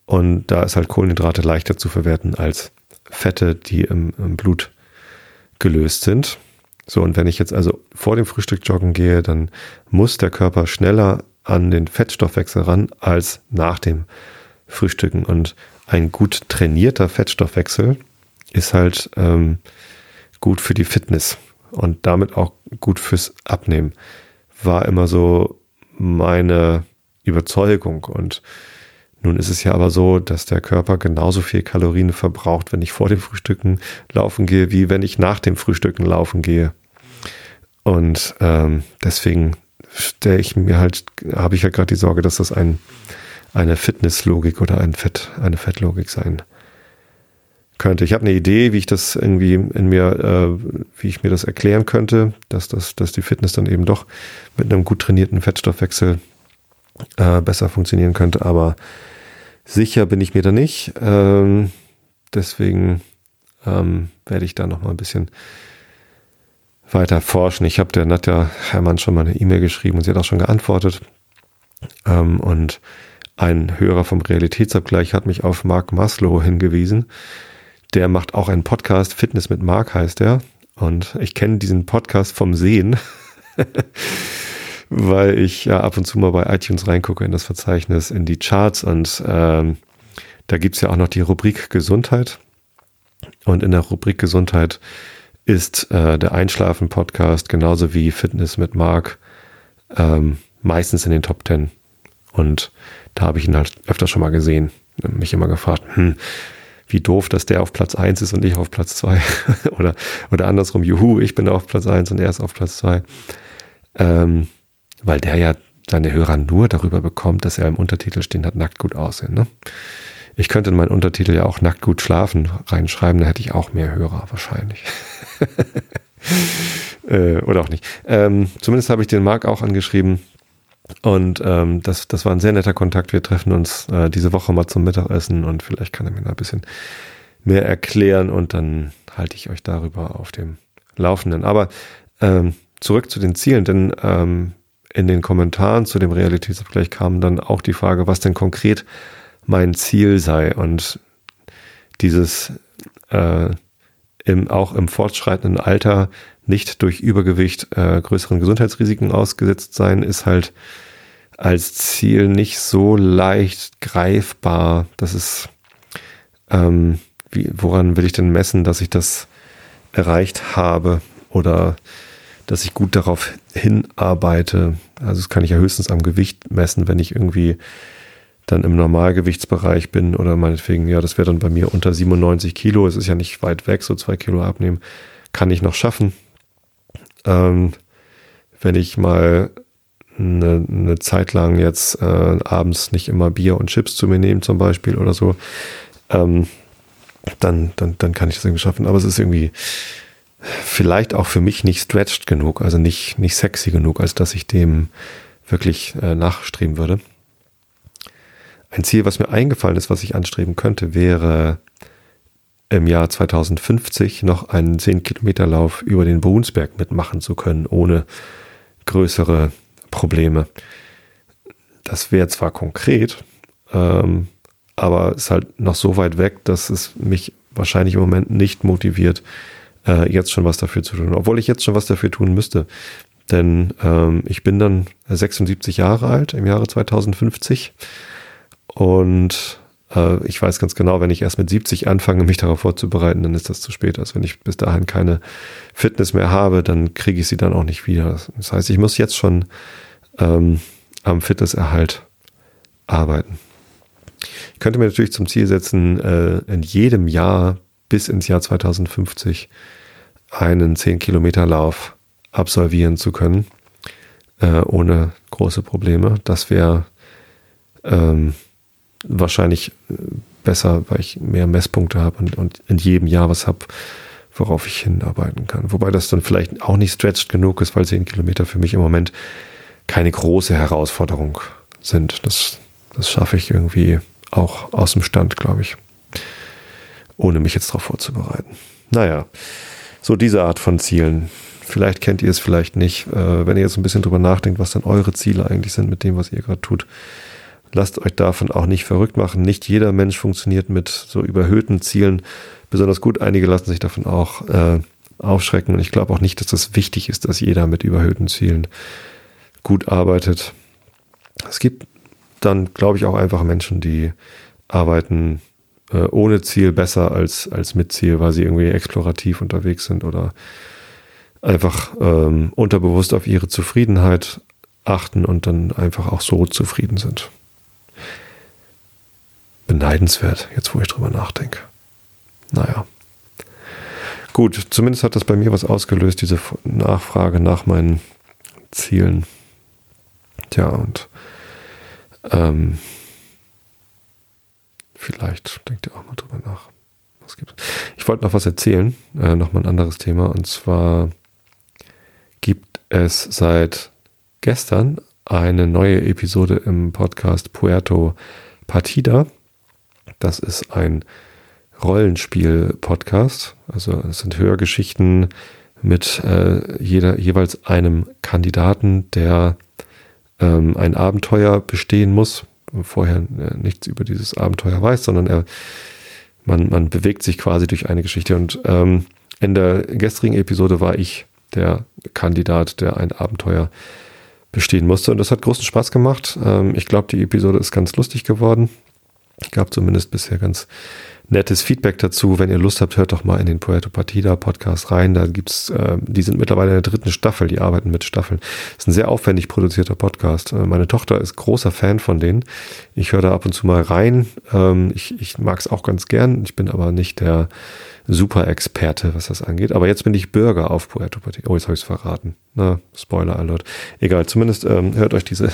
und da ist halt Kohlenhydrate leichter zu verwerten als Fette, die im, im Blut gelöst sind. So, und wenn ich jetzt also vor dem Frühstück joggen gehe, dann muss der Körper schneller an den Fettstoffwechsel ran als nach dem Frühstücken. Und ein gut trainierter Fettstoffwechsel ist halt ähm, gut für die Fitness. und damit auch gut fürs Abnehmen. War immer so meine Überzeugung und nun ist es ja aber so, dass der Körper genauso viel Kalorien verbraucht, wenn ich vor dem Frühstücken laufen gehe, wie wenn ich nach dem Frühstücken laufen gehe. Und ähm, deswegen stelle ich mir halt, habe ich ja halt gerade die Sorge, dass das ein, eine Fitnesslogik oder ein Fett, eine Fettlogik sein könnte. Ich habe eine Idee, wie ich das irgendwie in mir, äh, wie ich mir das erklären könnte, dass das, dass die Fitness dann eben doch mit einem gut trainierten Fettstoffwechsel äh, besser funktionieren könnte, aber Sicher bin ich mir da nicht. Ähm, deswegen ähm, werde ich da noch mal ein bisschen weiter forschen. Ich habe der Nadja Hermann schon mal eine E-Mail geschrieben und sie hat auch schon geantwortet. Ähm, und ein Hörer vom Realitätsabgleich hat mich auf Mark Maslow hingewiesen. Der macht auch einen Podcast, Fitness mit Mark heißt er. Und ich kenne diesen Podcast vom Sehen. weil ich ja ab und zu mal bei iTunes reingucke in das Verzeichnis, in die Charts und ähm, da gibt's ja auch noch die Rubrik Gesundheit. Und in der Rubrik Gesundheit ist äh, der Einschlafen-Podcast genauso wie Fitness mit Mark ähm, meistens in den Top Ten. Und da habe ich ihn halt öfter schon mal gesehen. Mich immer gefragt, hm, wie doof, dass der auf Platz eins ist und ich auf Platz zwei oder, oder andersrum, juhu, ich bin auf Platz eins und er ist auf Platz zwei ähm, weil der ja seine Hörer nur darüber bekommt, dass er im Untertitel stehen hat, nackt gut aussehen. Ne? Ich könnte in meinen Untertitel ja auch nackt gut schlafen reinschreiben, da hätte ich auch mehr Hörer wahrscheinlich. äh, oder auch nicht. Ähm, zumindest habe ich den Marc auch angeschrieben. Und ähm, das, das war ein sehr netter Kontakt. Wir treffen uns äh, diese Woche mal zum Mittagessen und vielleicht kann er mir da ein bisschen mehr erklären und dann halte ich euch darüber auf dem Laufenden. Aber ähm, zurück zu den Zielen, denn ähm, in den Kommentaren zu dem Realitätsabgleich kam dann auch die Frage, was denn konkret mein Ziel sei. Und dieses äh, im, auch im fortschreitenden Alter nicht durch Übergewicht äh, größeren Gesundheitsrisiken ausgesetzt sein, ist halt als Ziel nicht so leicht greifbar. Das ist, ähm, wie, woran will ich denn messen, dass ich das erreicht habe? Oder dass ich gut darauf hinarbeite. Also das kann ich ja höchstens am Gewicht messen, wenn ich irgendwie dann im Normalgewichtsbereich bin oder meinetwegen, ja, das wäre dann bei mir unter 97 Kilo. Es ist ja nicht weit weg, so zwei Kilo abnehmen, kann ich noch schaffen. Ähm, wenn ich mal eine, eine Zeit lang jetzt äh, abends nicht immer Bier und Chips zu mir nehme zum Beispiel oder so, ähm, dann, dann, dann kann ich das irgendwie schaffen. Aber es ist irgendwie, vielleicht auch für mich nicht stretched genug, also nicht, nicht sexy genug, als dass ich dem wirklich äh, nachstreben würde. Ein Ziel, was mir eingefallen ist, was ich anstreben könnte, wäre im Jahr 2050 noch einen 10-Kilometer-Lauf über den Brunsberg mitmachen zu können, ohne größere Probleme. Das wäre zwar konkret, ähm, aber ist halt noch so weit weg, dass es mich wahrscheinlich im Moment nicht motiviert, äh, jetzt schon was dafür zu tun, obwohl ich jetzt schon was dafür tun müsste. Denn ähm, ich bin dann 76 Jahre alt im Jahre 2050 und äh, ich weiß ganz genau, wenn ich erst mit 70 anfange, mich darauf vorzubereiten, dann ist das zu spät. Also wenn ich bis dahin keine Fitness mehr habe, dann kriege ich sie dann auch nicht wieder. Das heißt, ich muss jetzt schon ähm, am Fitnesserhalt arbeiten. Ich könnte mir natürlich zum Ziel setzen, äh, in jedem Jahr bis ins Jahr 2050 einen 10-Kilometer-Lauf absolvieren zu können, äh, ohne große Probleme. Das wäre ähm, wahrscheinlich besser, weil ich mehr Messpunkte habe und, und in jedem Jahr was habe, worauf ich hinarbeiten kann. Wobei das dann vielleicht auch nicht stretched genug ist, weil 10 Kilometer für mich im Moment keine große Herausforderung sind. Das, das schaffe ich irgendwie auch aus dem Stand, glaube ich ohne mich jetzt darauf vorzubereiten. Naja, so diese Art von Zielen. Vielleicht kennt ihr es, vielleicht nicht. Äh, wenn ihr jetzt ein bisschen drüber nachdenkt, was dann eure Ziele eigentlich sind mit dem, was ihr gerade tut, lasst euch davon auch nicht verrückt machen. Nicht jeder Mensch funktioniert mit so überhöhten Zielen besonders gut. Einige lassen sich davon auch äh, aufschrecken. Und ich glaube auch nicht, dass das wichtig ist, dass jeder mit überhöhten Zielen gut arbeitet. Es gibt dann, glaube ich, auch einfach Menschen, die arbeiten äh, ohne Ziel besser als, als mit Ziel, weil sie irgendwie explorativ unterwegs sind oder einfach ähm, unterbewusst auf ihre Zufriedenheit achten und dann einfach auch so zufrieden sind. Beneidenswert, jetzt wo ich drüber nachdenke. Naja. Gut, zumindest hat das bei mir was ausgelöst, diese Nachfrage nach meinen Zielen. Tja, und ähm, vielleicht denkt ihr auch mal drüber nach. Was gibt's? Ich wollte noch was erzählen, äh, noch mal ein anderes Thema. Und zwar gibt es seit gestern eine neue Episode im Podcast Puerto Partida. Das ist ein Rollenspiel-Podcast. Also es sind Hörgeschichten mit äh, jeder, jeweils einem Kandidaten, der ähm, ein Abenteuer bestehen muss, vorher äh, nichts über dieses Abenteuer weiß, sondern er, man, man bewegt sich quasi durch eine Geschichte. Und ähm, in der gestrigen Episode war ich der Kandidat, der ein Abenteuer bestehen musste. Und das hat großen Spaß gemacht. Ähm, ich glaube, die Episode ist ganz lustig geworden. Ich gab zumindest bisher ganz nettes Feedback dazu. Wenn ihr Lust habt, hört doch mal in den Puerto Partida Podcast rein. Da gibt's, äh, die sind mittlerweile in der dritten Staffel, die arbeiten mit Staffeln. Ist ein sehr aufwendig produzierter Podcast. Äh, meine Tochter ist großer Fan von denen. Ich höre da ab und zu mal rein. Ähm, ich ich mag es auch ganz gern. Ich bin aber nicht der Super-Experte, was das angeht. Aber jetzt bin ich Bürger auf Puerto Partida. Oh, jetzt habe ich es verraten. Na, Spoiler Alert. Egal, zumindest ähm, hört euch diese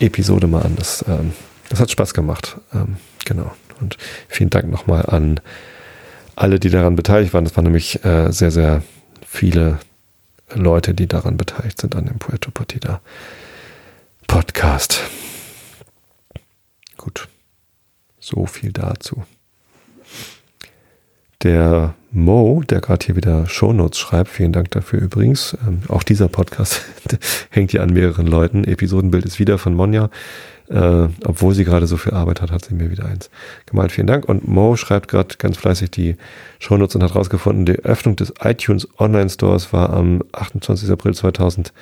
Episode mal an. Das, ähm, das hat Spaß gemacht. Ähm, genau. Und vielen Dank nochmal an alle, die daran beteiligt waren. Das waren nämlich äh, sehr, sehr viele Leute, die daran beteiligt sind, an dem Puerto Partida Podcast. Gut. So viel dazu. Der Mo, der gerade hier wieder Shownotes schreibt, vielen Dank dafür übrigens. Ähm, auch dieser Podcast hängt hier an mehreren Leuten. Episodenbild ist wieder von Monja. Äh, obwohl sie gerade so viel Arbeit hat, hat sie mir wieder eins gemalt. Vielen Dank. Und Mo schreibt gerade ganz fleißig die Shownotes und hat rausgefunden, die Öffnung des iTunes Online Stores war am 28. April 2003.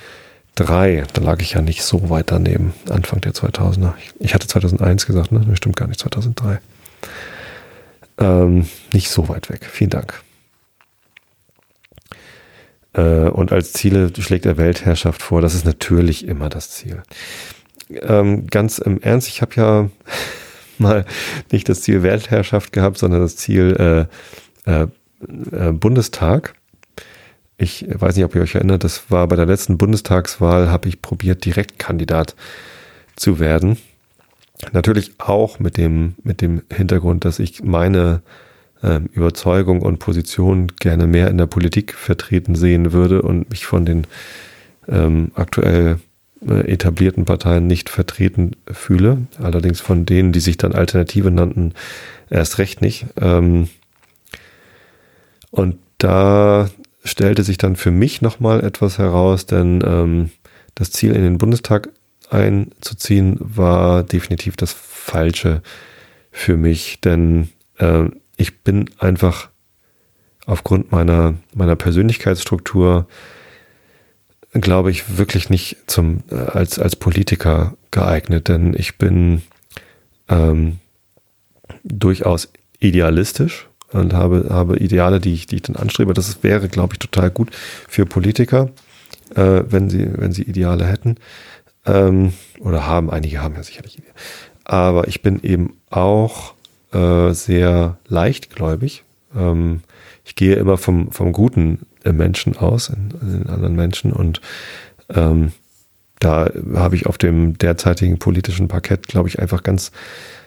Da lag ich ja nicht so weit daneben, Anfang der 2000er. Ich hatte 2001 gesagt, ne? Das stimmt gar nicht, 2003. Ähm, nicht so weit weg. Vielen Dank. Äh, und als Ziele schlägt er Weltherrschaft vor. Das ist natürlich immer das Ziel ähm, ganz im Ernst, ich habe ja mal nicht das Ziel Weltherrschaft gehabt, sondern das Ziel äh, äh, äh, Bundestag. Ich weiß nicht, ob ihr euch erinnert, das war bei der letzten Bundestagswahl, habe ich probiert, Direktkandidat zu werden. Natürlich auch mit dem, mit dem Hintergrund, dass ich meine äh, Überzeugung und Position gerne mehr in der Politik vertreten sehen würde und mich von den ähm, aktuell etablierten Parteien nicht vertreten fühle. Allerdings von denen, die sich dann Alternative nannten, erst recht nicht. Ähm, und da stellte sich dann für mich nochmal etwas heraus, denn ähm, das Ziel in den Bundestag einzuziehen war definitiv das Falsche für mich, denn äh, ich bin einfach aufgrund meiner, meiner Persönlichkeitsstruktur glaube ich, wirklich nicht zum, äh, als, als Politiker geeignet, denn ich bin ähm, durchaus idealistisch und habe, habe Ideale, die ich, die ich dann anstrebe. Das wäre, glaube ich, total gut für Politiker, äh, wenn sie, wenn sie Ideale hätten. Ähm, oder haben, einige haben ja sicherlich Ideale. Aber ich bin eben auch äh, sehr leichtgläubig. Ähm, ich gehe immer vom, vom Guten Menschen aus, in, in anderen Menschen. Und ähm, da habe ich auf dem derzeitigen politischen Parkett, glaube ich, einfach ganz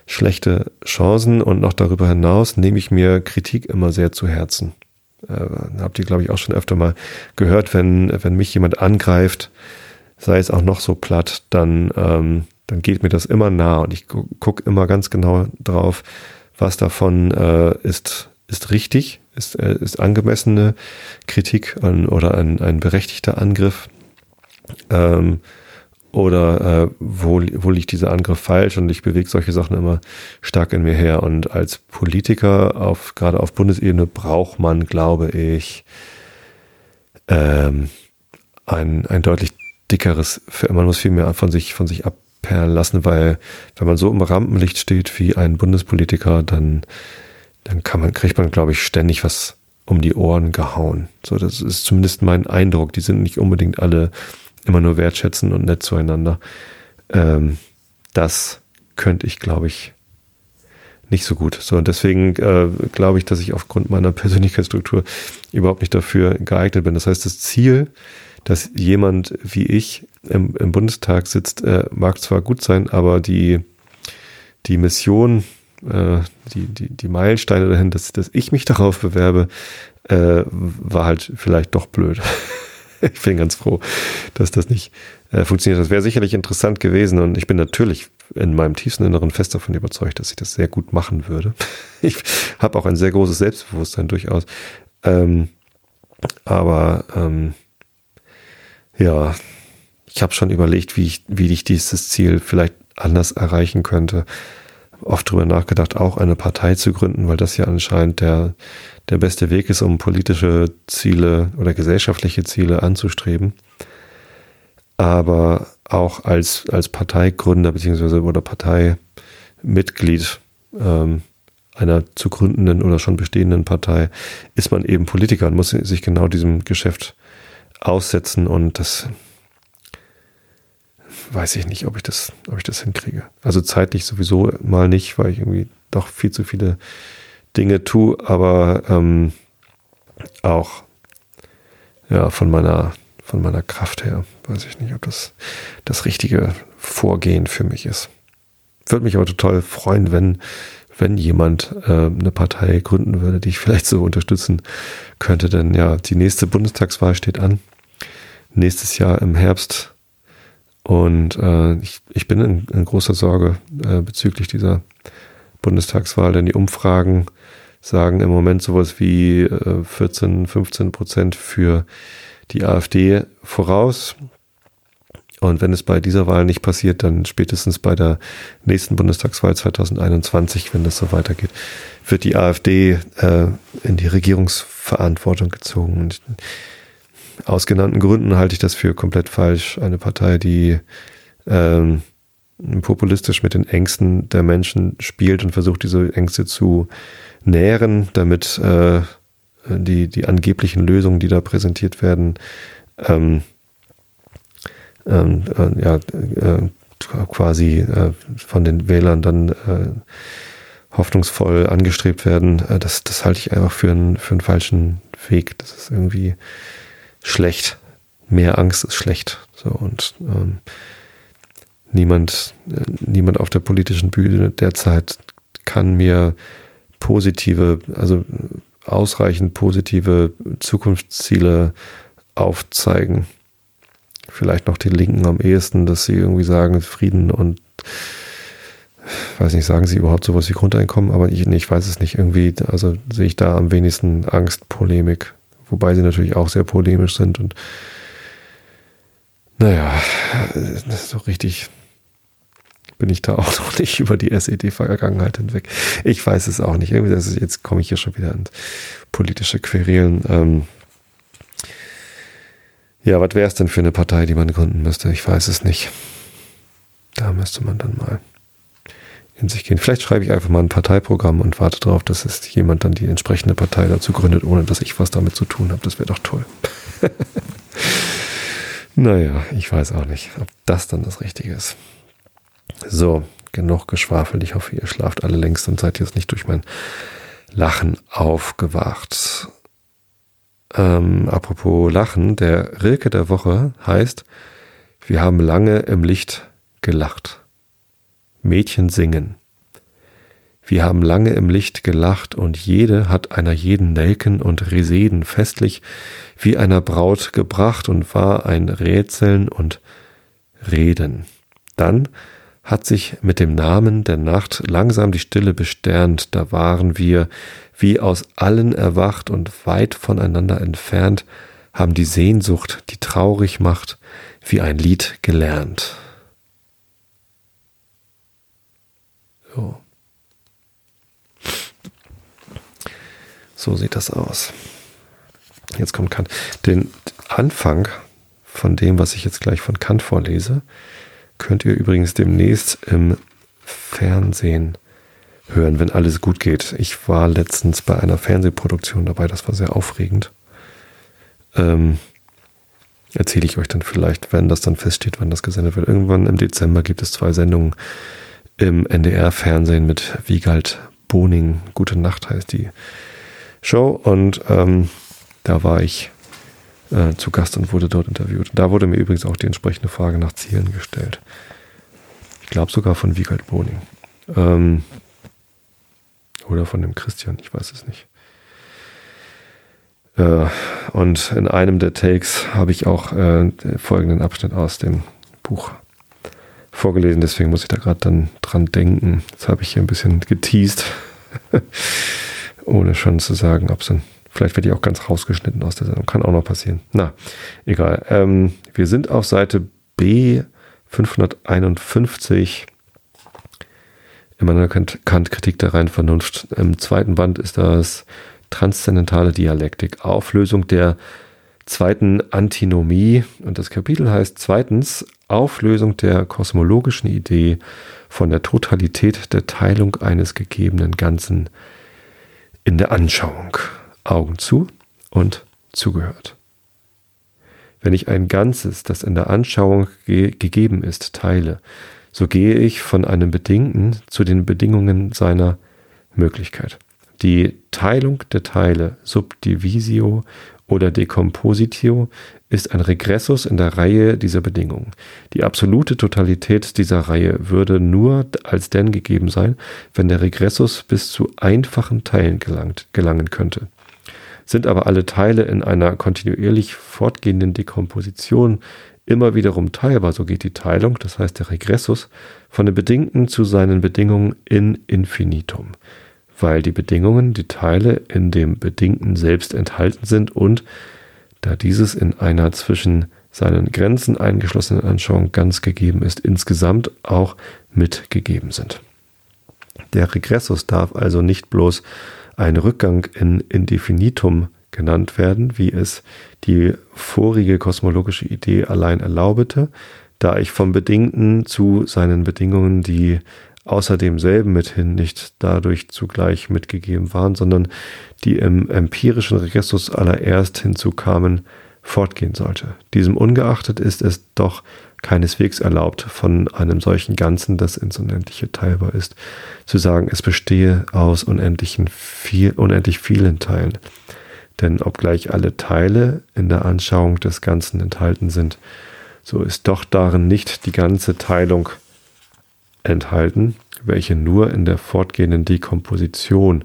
schlechte Chancen. Und noch darüber hinaus nehme ich mir Kritik immer sehr zu Herzen. Äh, habt ihr, glaube ich, auch schon öfter mal gehört, wenn, wenn mich jemand angreift, sei es auch noch so platt, dann, ähm, dann geht mir das immer nah und ich gu gucke immer ganz genau drauf, was davon äh, ist, ist richtig, ist, äh, ist angemessene Kritik an, oder ein, ein berechtigter Angriff. Ähm, oder äh, wo, wo liegt dieser Angriff falsch? Und ich bewege solche Sachen immer stark in mir her. Und als Politiker auf gerade auf Bundesebene braucht man, glaube ich, ähm, ein, ein deutlich dickeres, man muss viel mehr von sich von sich abperlen lassen, weil wenn man so im Rampenlicht steht wie ein Bundespolitiker, dann dann kann man, kriegt man, glaube ich, ständig was um die Ohren gehauen. So, das ist zumindest mein Eindruck. Die sind nicht unbedingt alle immer nur wertschätzen und nett zueinander. Ähm, das könnte ich, glaube ich, nicht so gut. So, und deswegen äh, glaube ich, dass ich aufgrund meiner Persönlichkeitsstruktur überhaupt nicht dafür geeignet bin. Das heißt, das Ziel, dass jemand wie ich im, im Bundestag sitzt, äh, mag zwar gut sein, aber die, die Mission, äh, die, die, die Meilensteine dahin, dass, dass ich mich darauf bewerbe, äh, war halt vielleicht doch blöd. ich bin ganz froh, dass das nicht äh, funktioniert. Das wäre sicherlich interessant gewesen und ich bin natürlich in meinem tiefsten Inneren fest davon überzeugt, dass ich das sehr gut machen würde. Ich habe auch ein sehr großes Selbstbewusstsein durchaus. Ähm, aber ähm, ja, ich habe schon überlegt, wie ich, wie ich dieses Ziel vielleicht anders erreichen könnte. Oft drüber nachgedacht, auch eine Partei zu gründen, weil das ja anscheinend der, der beste Weg ist, um politische Ziele oder gesellschaftliche Ziele anzustreben. Aber auch als, als Parteigründer beziehungsweise oder Parteimitglied ähm, einer zu gründenden oder schon bestehenden Partei ist man eben Politiker und muss sich genau diesem Geschäft aussetzen und das weiß ich nicht, ob ich das, ob ich das hinkriege. Also zeitlich sowieso mal nicht, weil ich irgendwie doch viel zu viele Dinge tue, aber ähm, auch ja von meiner von meiner Kraft her weiß ich nicht, ob das das richtige Vorgehen für mich ist. Würde mich aber total freuen, wenn wenn jemand äh, eine Partei gründen würde, die ich vielleicht so unterstützen könnte. Denn ja, die nächste Bundestagswahl steht an. Nächstes Jahr im Herbst. Und äh, ich, ich bin in, in großer Sorge äh, bezüglich dieser Bundestagswahl, denn die Umfragen sagen im Moment sowas wie äh, 14, 15 Prozent für die AfD voraus. Und wenn es bei dieser Wahl nicht passiert, dann spätestens bei der nächsten Bundestagswahl 2021, wenn das so weitergeht, wird die AfD äh, in die Regierungsverantwortung gezogen. Und aus genannten Gründen halte ich das für komplett falsch. Eine Partei, die ähm, populistisch mit den Ängsten der Menschen spielt und versucht, diese Ängste zu nähren, damit äh, die, die angeblichen Lösungen, die da präsentiert werden, ähm, ähm, äh, ja, äh, quasi äh, von den Wählern dann äh, hoffnungsvoll angestrebt werden, äh, das, das halte ich einfach für, einen für einen falschen Weg. Das ist irgendwie schlecht. Mehr Angst ist schlecht. So und ähm, niemand, äh, niemand auf der politischen Bühne derzeit kann mir positive, also ausreichend positive Zukunftsziele aufzeigen vielleicht noch die Linken am ehesten, dass sie irgendwie sagen, Frieden und weiß nicht, sagen sie überhaupt sowas wie Grundeinkommen, aber ich, nee, ich weiß es nicht. Irgendwie, also sehe ich da am wenigsten Angst, Polemik, wobei sie natürlich auch sehr polemisch sind und naja, so richtig bin ich da auch noch nicht über die SED-Vergangenheit hinweg. Ich weiß es auch nicht. Irgendwie, das ist, jetzt komme ich hier schon wieder ins politische Querelen. Ähm, ja, was wäre es denn für eine Partei, die man gründen müsste? Ich weiß es nicht. Da müsste man dann mal in sich gehen. Vielleicht schreibe ich einfach mal ein Parteiprogramm und warte darauf, dass es jemand dann die entsprechende Partei dazu gründet, ohne dass ich was damit zu tun habe. Das wäre doch toll. naja, ich weiß auch nicht, ob das dann das Richtige ist. So, genug geschwafelt. Ich hoffe, ihr schlaft alle längst und seid jetzt nicht durch mein Lachen aufgewacht. Ähm, apropos Lachen, der Rilke der Woche heißt, wir haben lange im Licht gelacht. Mädchen singen. Wir haben lange im Licht gelacht und jede hat einer jeden Nelken und Reseden festlich wie einer Braut gebracht und war ein Rätseln und Reden. Dann hat sich mit dem Namen der Nacht langsam die Stille besternt, da waren wir wie aus allen erwacht und weit voneinander entfernt, haben die Sehnsucht, die traurig macht, wie ein Lied gelernt. So. So sieht das aus. Jetzt kommt Kant. Den Anfang von dem, was ich jetzt gleich von Kant vorlese, könnt ihr übrigens demnächst im Fernsehen hören, wenn alles gut geht. Ich war letztens bei einer Fernsehproduktion dabei, das war sehr aufregend. Ähm, erzähle ich euch dann vielleicht, wenn das dann feststeht, wann das gesendet wird. Irgendwann im Dezember gibt es zwei Sendungen im NDR-Fernsehen mit Wiegald Boning. Gute Nacht heißt die Show. Und ähm, da war ich äh, zu Gast und wurde dort interviewt. Da wurde mir übrigens auch die entsprechende Frage nach Zielen gestellt. Ich glaube sogar von Wiegald Boning. Ähm, oder von dem Christian, ich weiß es nicht. Äh, und in einem der Takes habe ich auch äh, folgenden Abschnitt aus dem Buch vorgelesen, deswegen muss ich da gerade dann dran denken. Jetzt habe ich hier ein bisschen geteased, ohne schon zu sagen, ob es dann, vielleicht wird die auch ganz rausgeschnitten aus der Sendung, kann auch noch passieren. Na, egal. Ähm, wir sind auf Seite B 551 Immanuel Kant, Kant Kritik der reinen Vernunft. Im zweiten Band ist das Transzendentale Dialektik, Auflösung der zweiten Antinomie. Und das Kapitel heißt zweitens Auflösung der kosmologischen Idee von der Totalität der Teilung eines gegebenen Ganzen in der Anschauung. Augen zu und zugehört. Wenn ich ein Ganzes, das in der Anschauung ge gegeben ist, teile, so gehe ich von einem Bedingten zu den Bedingungen seiner Möglichkeit. Die Teilung der Teile, Subdivisio oder Decompositio, ist ein Regressus in der Reihe dieser Bedingungen. Die absolute Totalität dieser Reihe würde nur als denn gegeben sein, wenn der Regressus bis zu einfachen Teilen gelangt, gelangen könnte. Sind aber alle Teile in einer kontinuierlich fortgehenden Dekomposition immer wiederum teilbar, so geht die Teilung, das heißt der Regressus, von den Bedingten zu seinen Bedingungen in Infinitum weil die Bedingungen, die Teile in dem Bedingten selbst enthalten sind und da dieses in einer zwischen seinen Grenzen eingeschlossenen Anschauung ganz gegeben ist, insgesamt auch mitgegeben sind. Der Regressus darf also nicht bloß ein Rückgang in Indefinitum genannt werden, wie es die vorige kosmologische Idee allein erlaubete, da ich vom Bedingten zu seinen Bedingungen, die außer demselben mithin nicht dadurch zugleich mitgegeben waren, sondern die im empirischen Regressus allererst hinzukamen, fortgehen sollte. Diesem ungeachtet ist es doch keineswegs erlaubt, von einem solchen Ganzen, das ins Unendliche teilbar ist, zu sagen, es bestehe aus unendlichen viel, unendlich vielen Teilen. Denn obgleich alle Teile in der Anschauung des Ganzen enthalten sind, so ist doch darin nicht die ganze Teilung enthalten, welche nur in der fortgehenden Dekomposition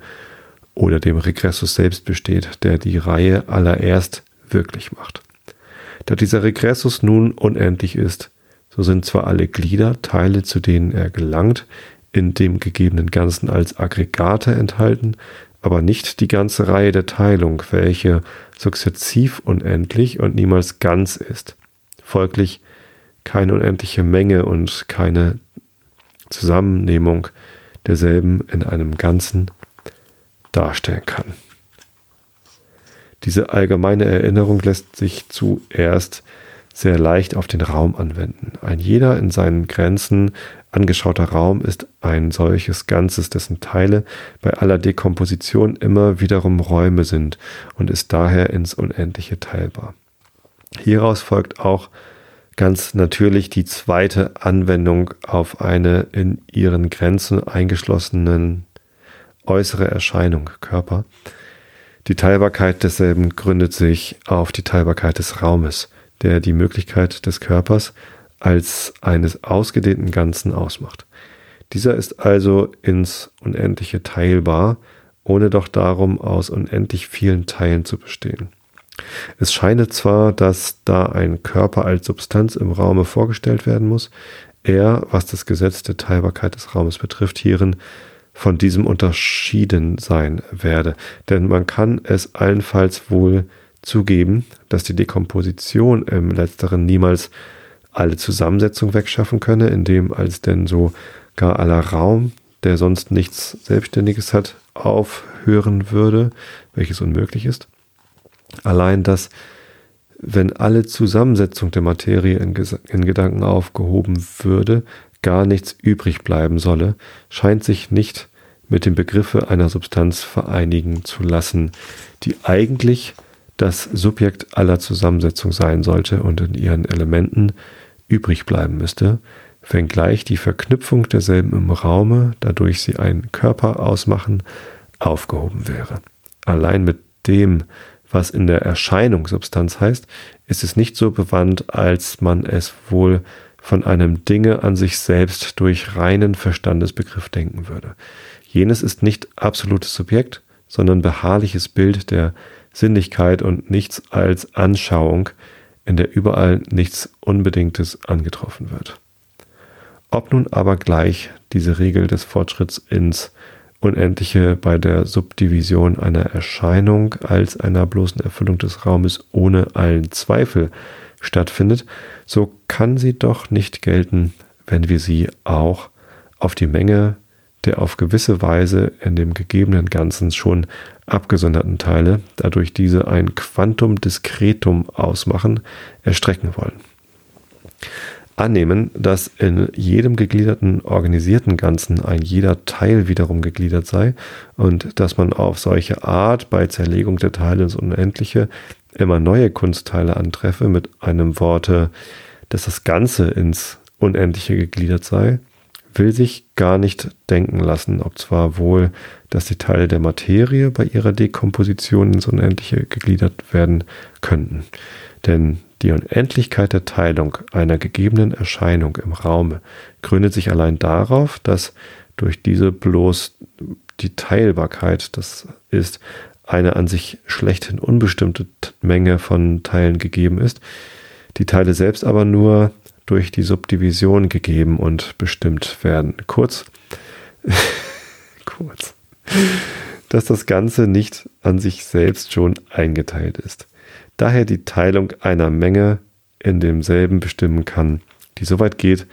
oder dem Regressus selbst besteht, der die Reihe allererst wirklich macht. Da dieser Regressus nun unendlich ist, so sind zwar alle Glieder, Teile, zu denen er gelangt, in dem gegebenen Ganzen als Aggregate enthalten, aber nicht die ganze Reihe der Teilung, welche sukzessiv unendlich und niemals ganz ist. Folglich keine unendliche Menge und keine Zusammennehmung derselben in einem Ganzen darstellen kann. Diese allgemeine Erinnerung lässt sich zuerst sehr leicht auf den Raum anwenden. Ein jeder in seinen Grenzen angeschauter Raum ist ein solches Ganzes, dessen Teile bei aller Dekomposition immer wiederum Räume sind und ist daher ins Unendliche teilbar. Hieraus folgt auch ganz natürlich die zweite Anwendung auf eine in ihren Grenzen eingeschlossenen äußere Erscheinung, Körper. Die Teilbarkeit desselben gründet sich auf die Teilbarkeit des Raumes, der die Möglichkeit des Körpers als eines ausgedehnten Ganzen ausmacht. Dieser ist also ins Unendliche teilbar, ohne doch darum aus unendlich vielen Teilen zu bestehen. Es scheine zwar, dass da ein Körper als Substanz im Raume vorgestellt werden muss, er, was das Gesetz der Teilbarkeit des Raumes betrifft, hierin von diesem unterschieden sein werde. Denn man kann es allenfalls wohl zugeben, dass die Dekomposition im letzteren niemals alle Zusammensetzung wegschaffen könne, indem als denn so gar aller Raum, der sonst nichts Selbstständiges hat, aufhören würde, welches unmöglich ist. Allein das, wenn alle Zusammensetzung der Materie in, in Gedanken aufgehoben würde, gar nichts übrig bleiben solle, scheint sich nicht mit dem Begriffe einer Substanz vereinigen zu lassen, die eigentlich das Subjekt aller Zusammensetzung sein sollte und in ihren Elementen übrig bleiben müsste, wenngleich die Verknüpfung derselben im Raume, dadurch sie einen Körper ausmachen, aufgehoben wäre. Allein mit dem, was in der Erscheinung Substanz heißt, ist es nicht so bewandt, als man es wohl von einem Dinge an sich selbst durch reinen Verstandesbegriff denken würde. Jenes ist nicht absolutes Subjekt, sondern beharrliches Bild der Sinnlichkeit und nichts als Anschauung, in der überall nichts Unbedingtes angetroffen wird. Ob nun aber gleich diese Regel des Fortschritts ins Unendliche bei der Subdivision einer Erscheinung als einer bloßen Erfüllung des Raumes ohne allen Zweifel stattfindet, so kann sie doch nicht gelten, wenn wir sie auch auf die Menge der auf gewisse Weise in dem gegebenen Ganzen schon abgesonderten Teile, dadurch diese ein Quantum Diskretum ausmachen, erstrecken wollen. Annehmen, dass in jedem gegliederten organisierten Ganzen ein jeder Teil wiederum gegliedert sei und dass man auf solche Art bei Zerlegung der Teile ins Unendliche immer neue Kunstteile antreffe mit einem Worte, dass das Ganze ins Unendliche gegliedert sei, will sich gar nicht denken lassen, ob zwar wohl, dass die Teile der Materie bei ihrer Dekomposition ins Unendliche gegliedert werden könnten. Denn die Unendlichkeit der Teilung einer gegebenen Erscheinung im Raume gründet sich allein darauf, dass durch diese bloß die Teilbarkeit, das ist eine an sich schlechthin unbestimmte Menge von Teilen gegeben ist, die Teile selbst aber nur durch die Subdivision gegeben und bestimmt werden. Kurz, kurz, dass das Ganze nicht an sich selbst schon eingeteilt ist. Daher die Teilung einer Menge in demselben bestimmen kann, die so weit geht,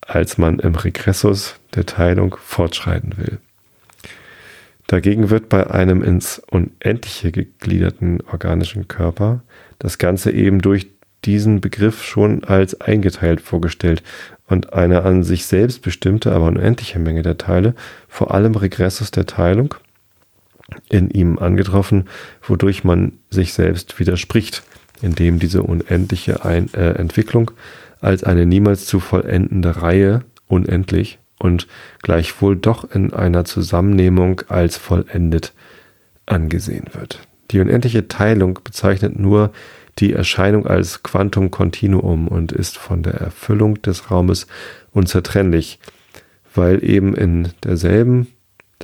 als man im Regressus der Teilung fortschreiten will. Dagegen wird bei einem ins Unendliche gegliederten organischen Körper das Ganze eben durch diesen Begriff schon als eingeteilt vorgestellt und eine an sich selbst bestimmte, aber unendliche Menge der Teile, vor allem Regressus der Teilung, in ihm angetroffen, wodurch man sich selbst widerspricht, indem diese unendliche Ein äh, Entwicklung als eine niemals zu vollendende Reihe unendlich und gleichwohl doch in einer Zusammennehmung als vollendet angesehen wird. Die unendliche Teilung bezeichnet nur die Erscheinung als Quantum Continuum und ist von der Erfüllung des Raumes unzertrennlich, weil eben in derselben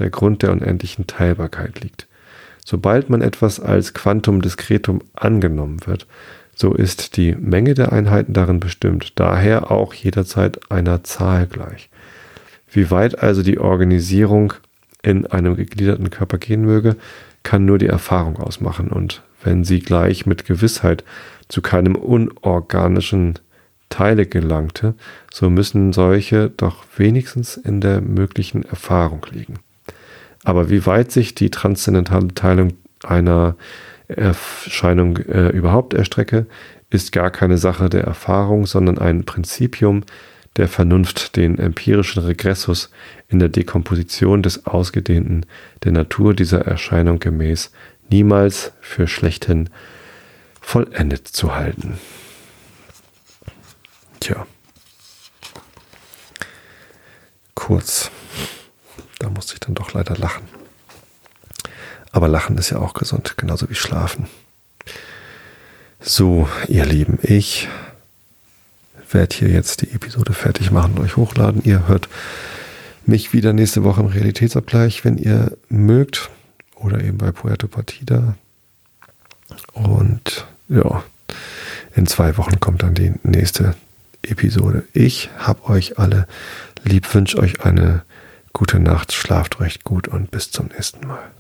der Grund der unendlichen Teilbarkeit liegt. Sobald man etwas als Quantum Diskretum angenommen wird, so ist die Menge der Einheiten darin bestimmt, daher auch jederzeit einer Zahl gleich. Wie weit also die Organisierung in einem gegliederten Körper gehen möge, kann nur die Erfahrung ausmachen und wenn sie gleich mit Gewissheit zu keinem unorganischen Teile gelangte, so müssen solche doch wenigstens in der möglichen Erfahrung liegen. Aber wie weit sich die transzendentale Teilung einer Erscheinung äh, überhaupt erstrecke, ist gar keine Sache der Erfahrung, sondern ein Prinzipium der Vernunft, den empirischen Regressus in der Dekomposition des Ausgedehnten der Natur dieser Erscheinung gemäß niemals für schlechthin vollendet zu halten. Tja. Kurz. Da musste ich dann doch leider lachen. Aber Lachen ist ja auch gesund, genauso wie Schlafen. So, ihr Lieben, ich werde hier jetzt die Episode fertig machen und euch hochladen. Ihr hört mich wieder nächste Woche im Realitätsabgleich, wenn ihr mögt oder eben bei Puerto Partida. Und ja, in zwei Wochen kommt dann die nächste Episode. Ich hab euch alle lieb, wünsche euch eine gute Nacht, schlaft recht gut und bis zum nächsten Mal.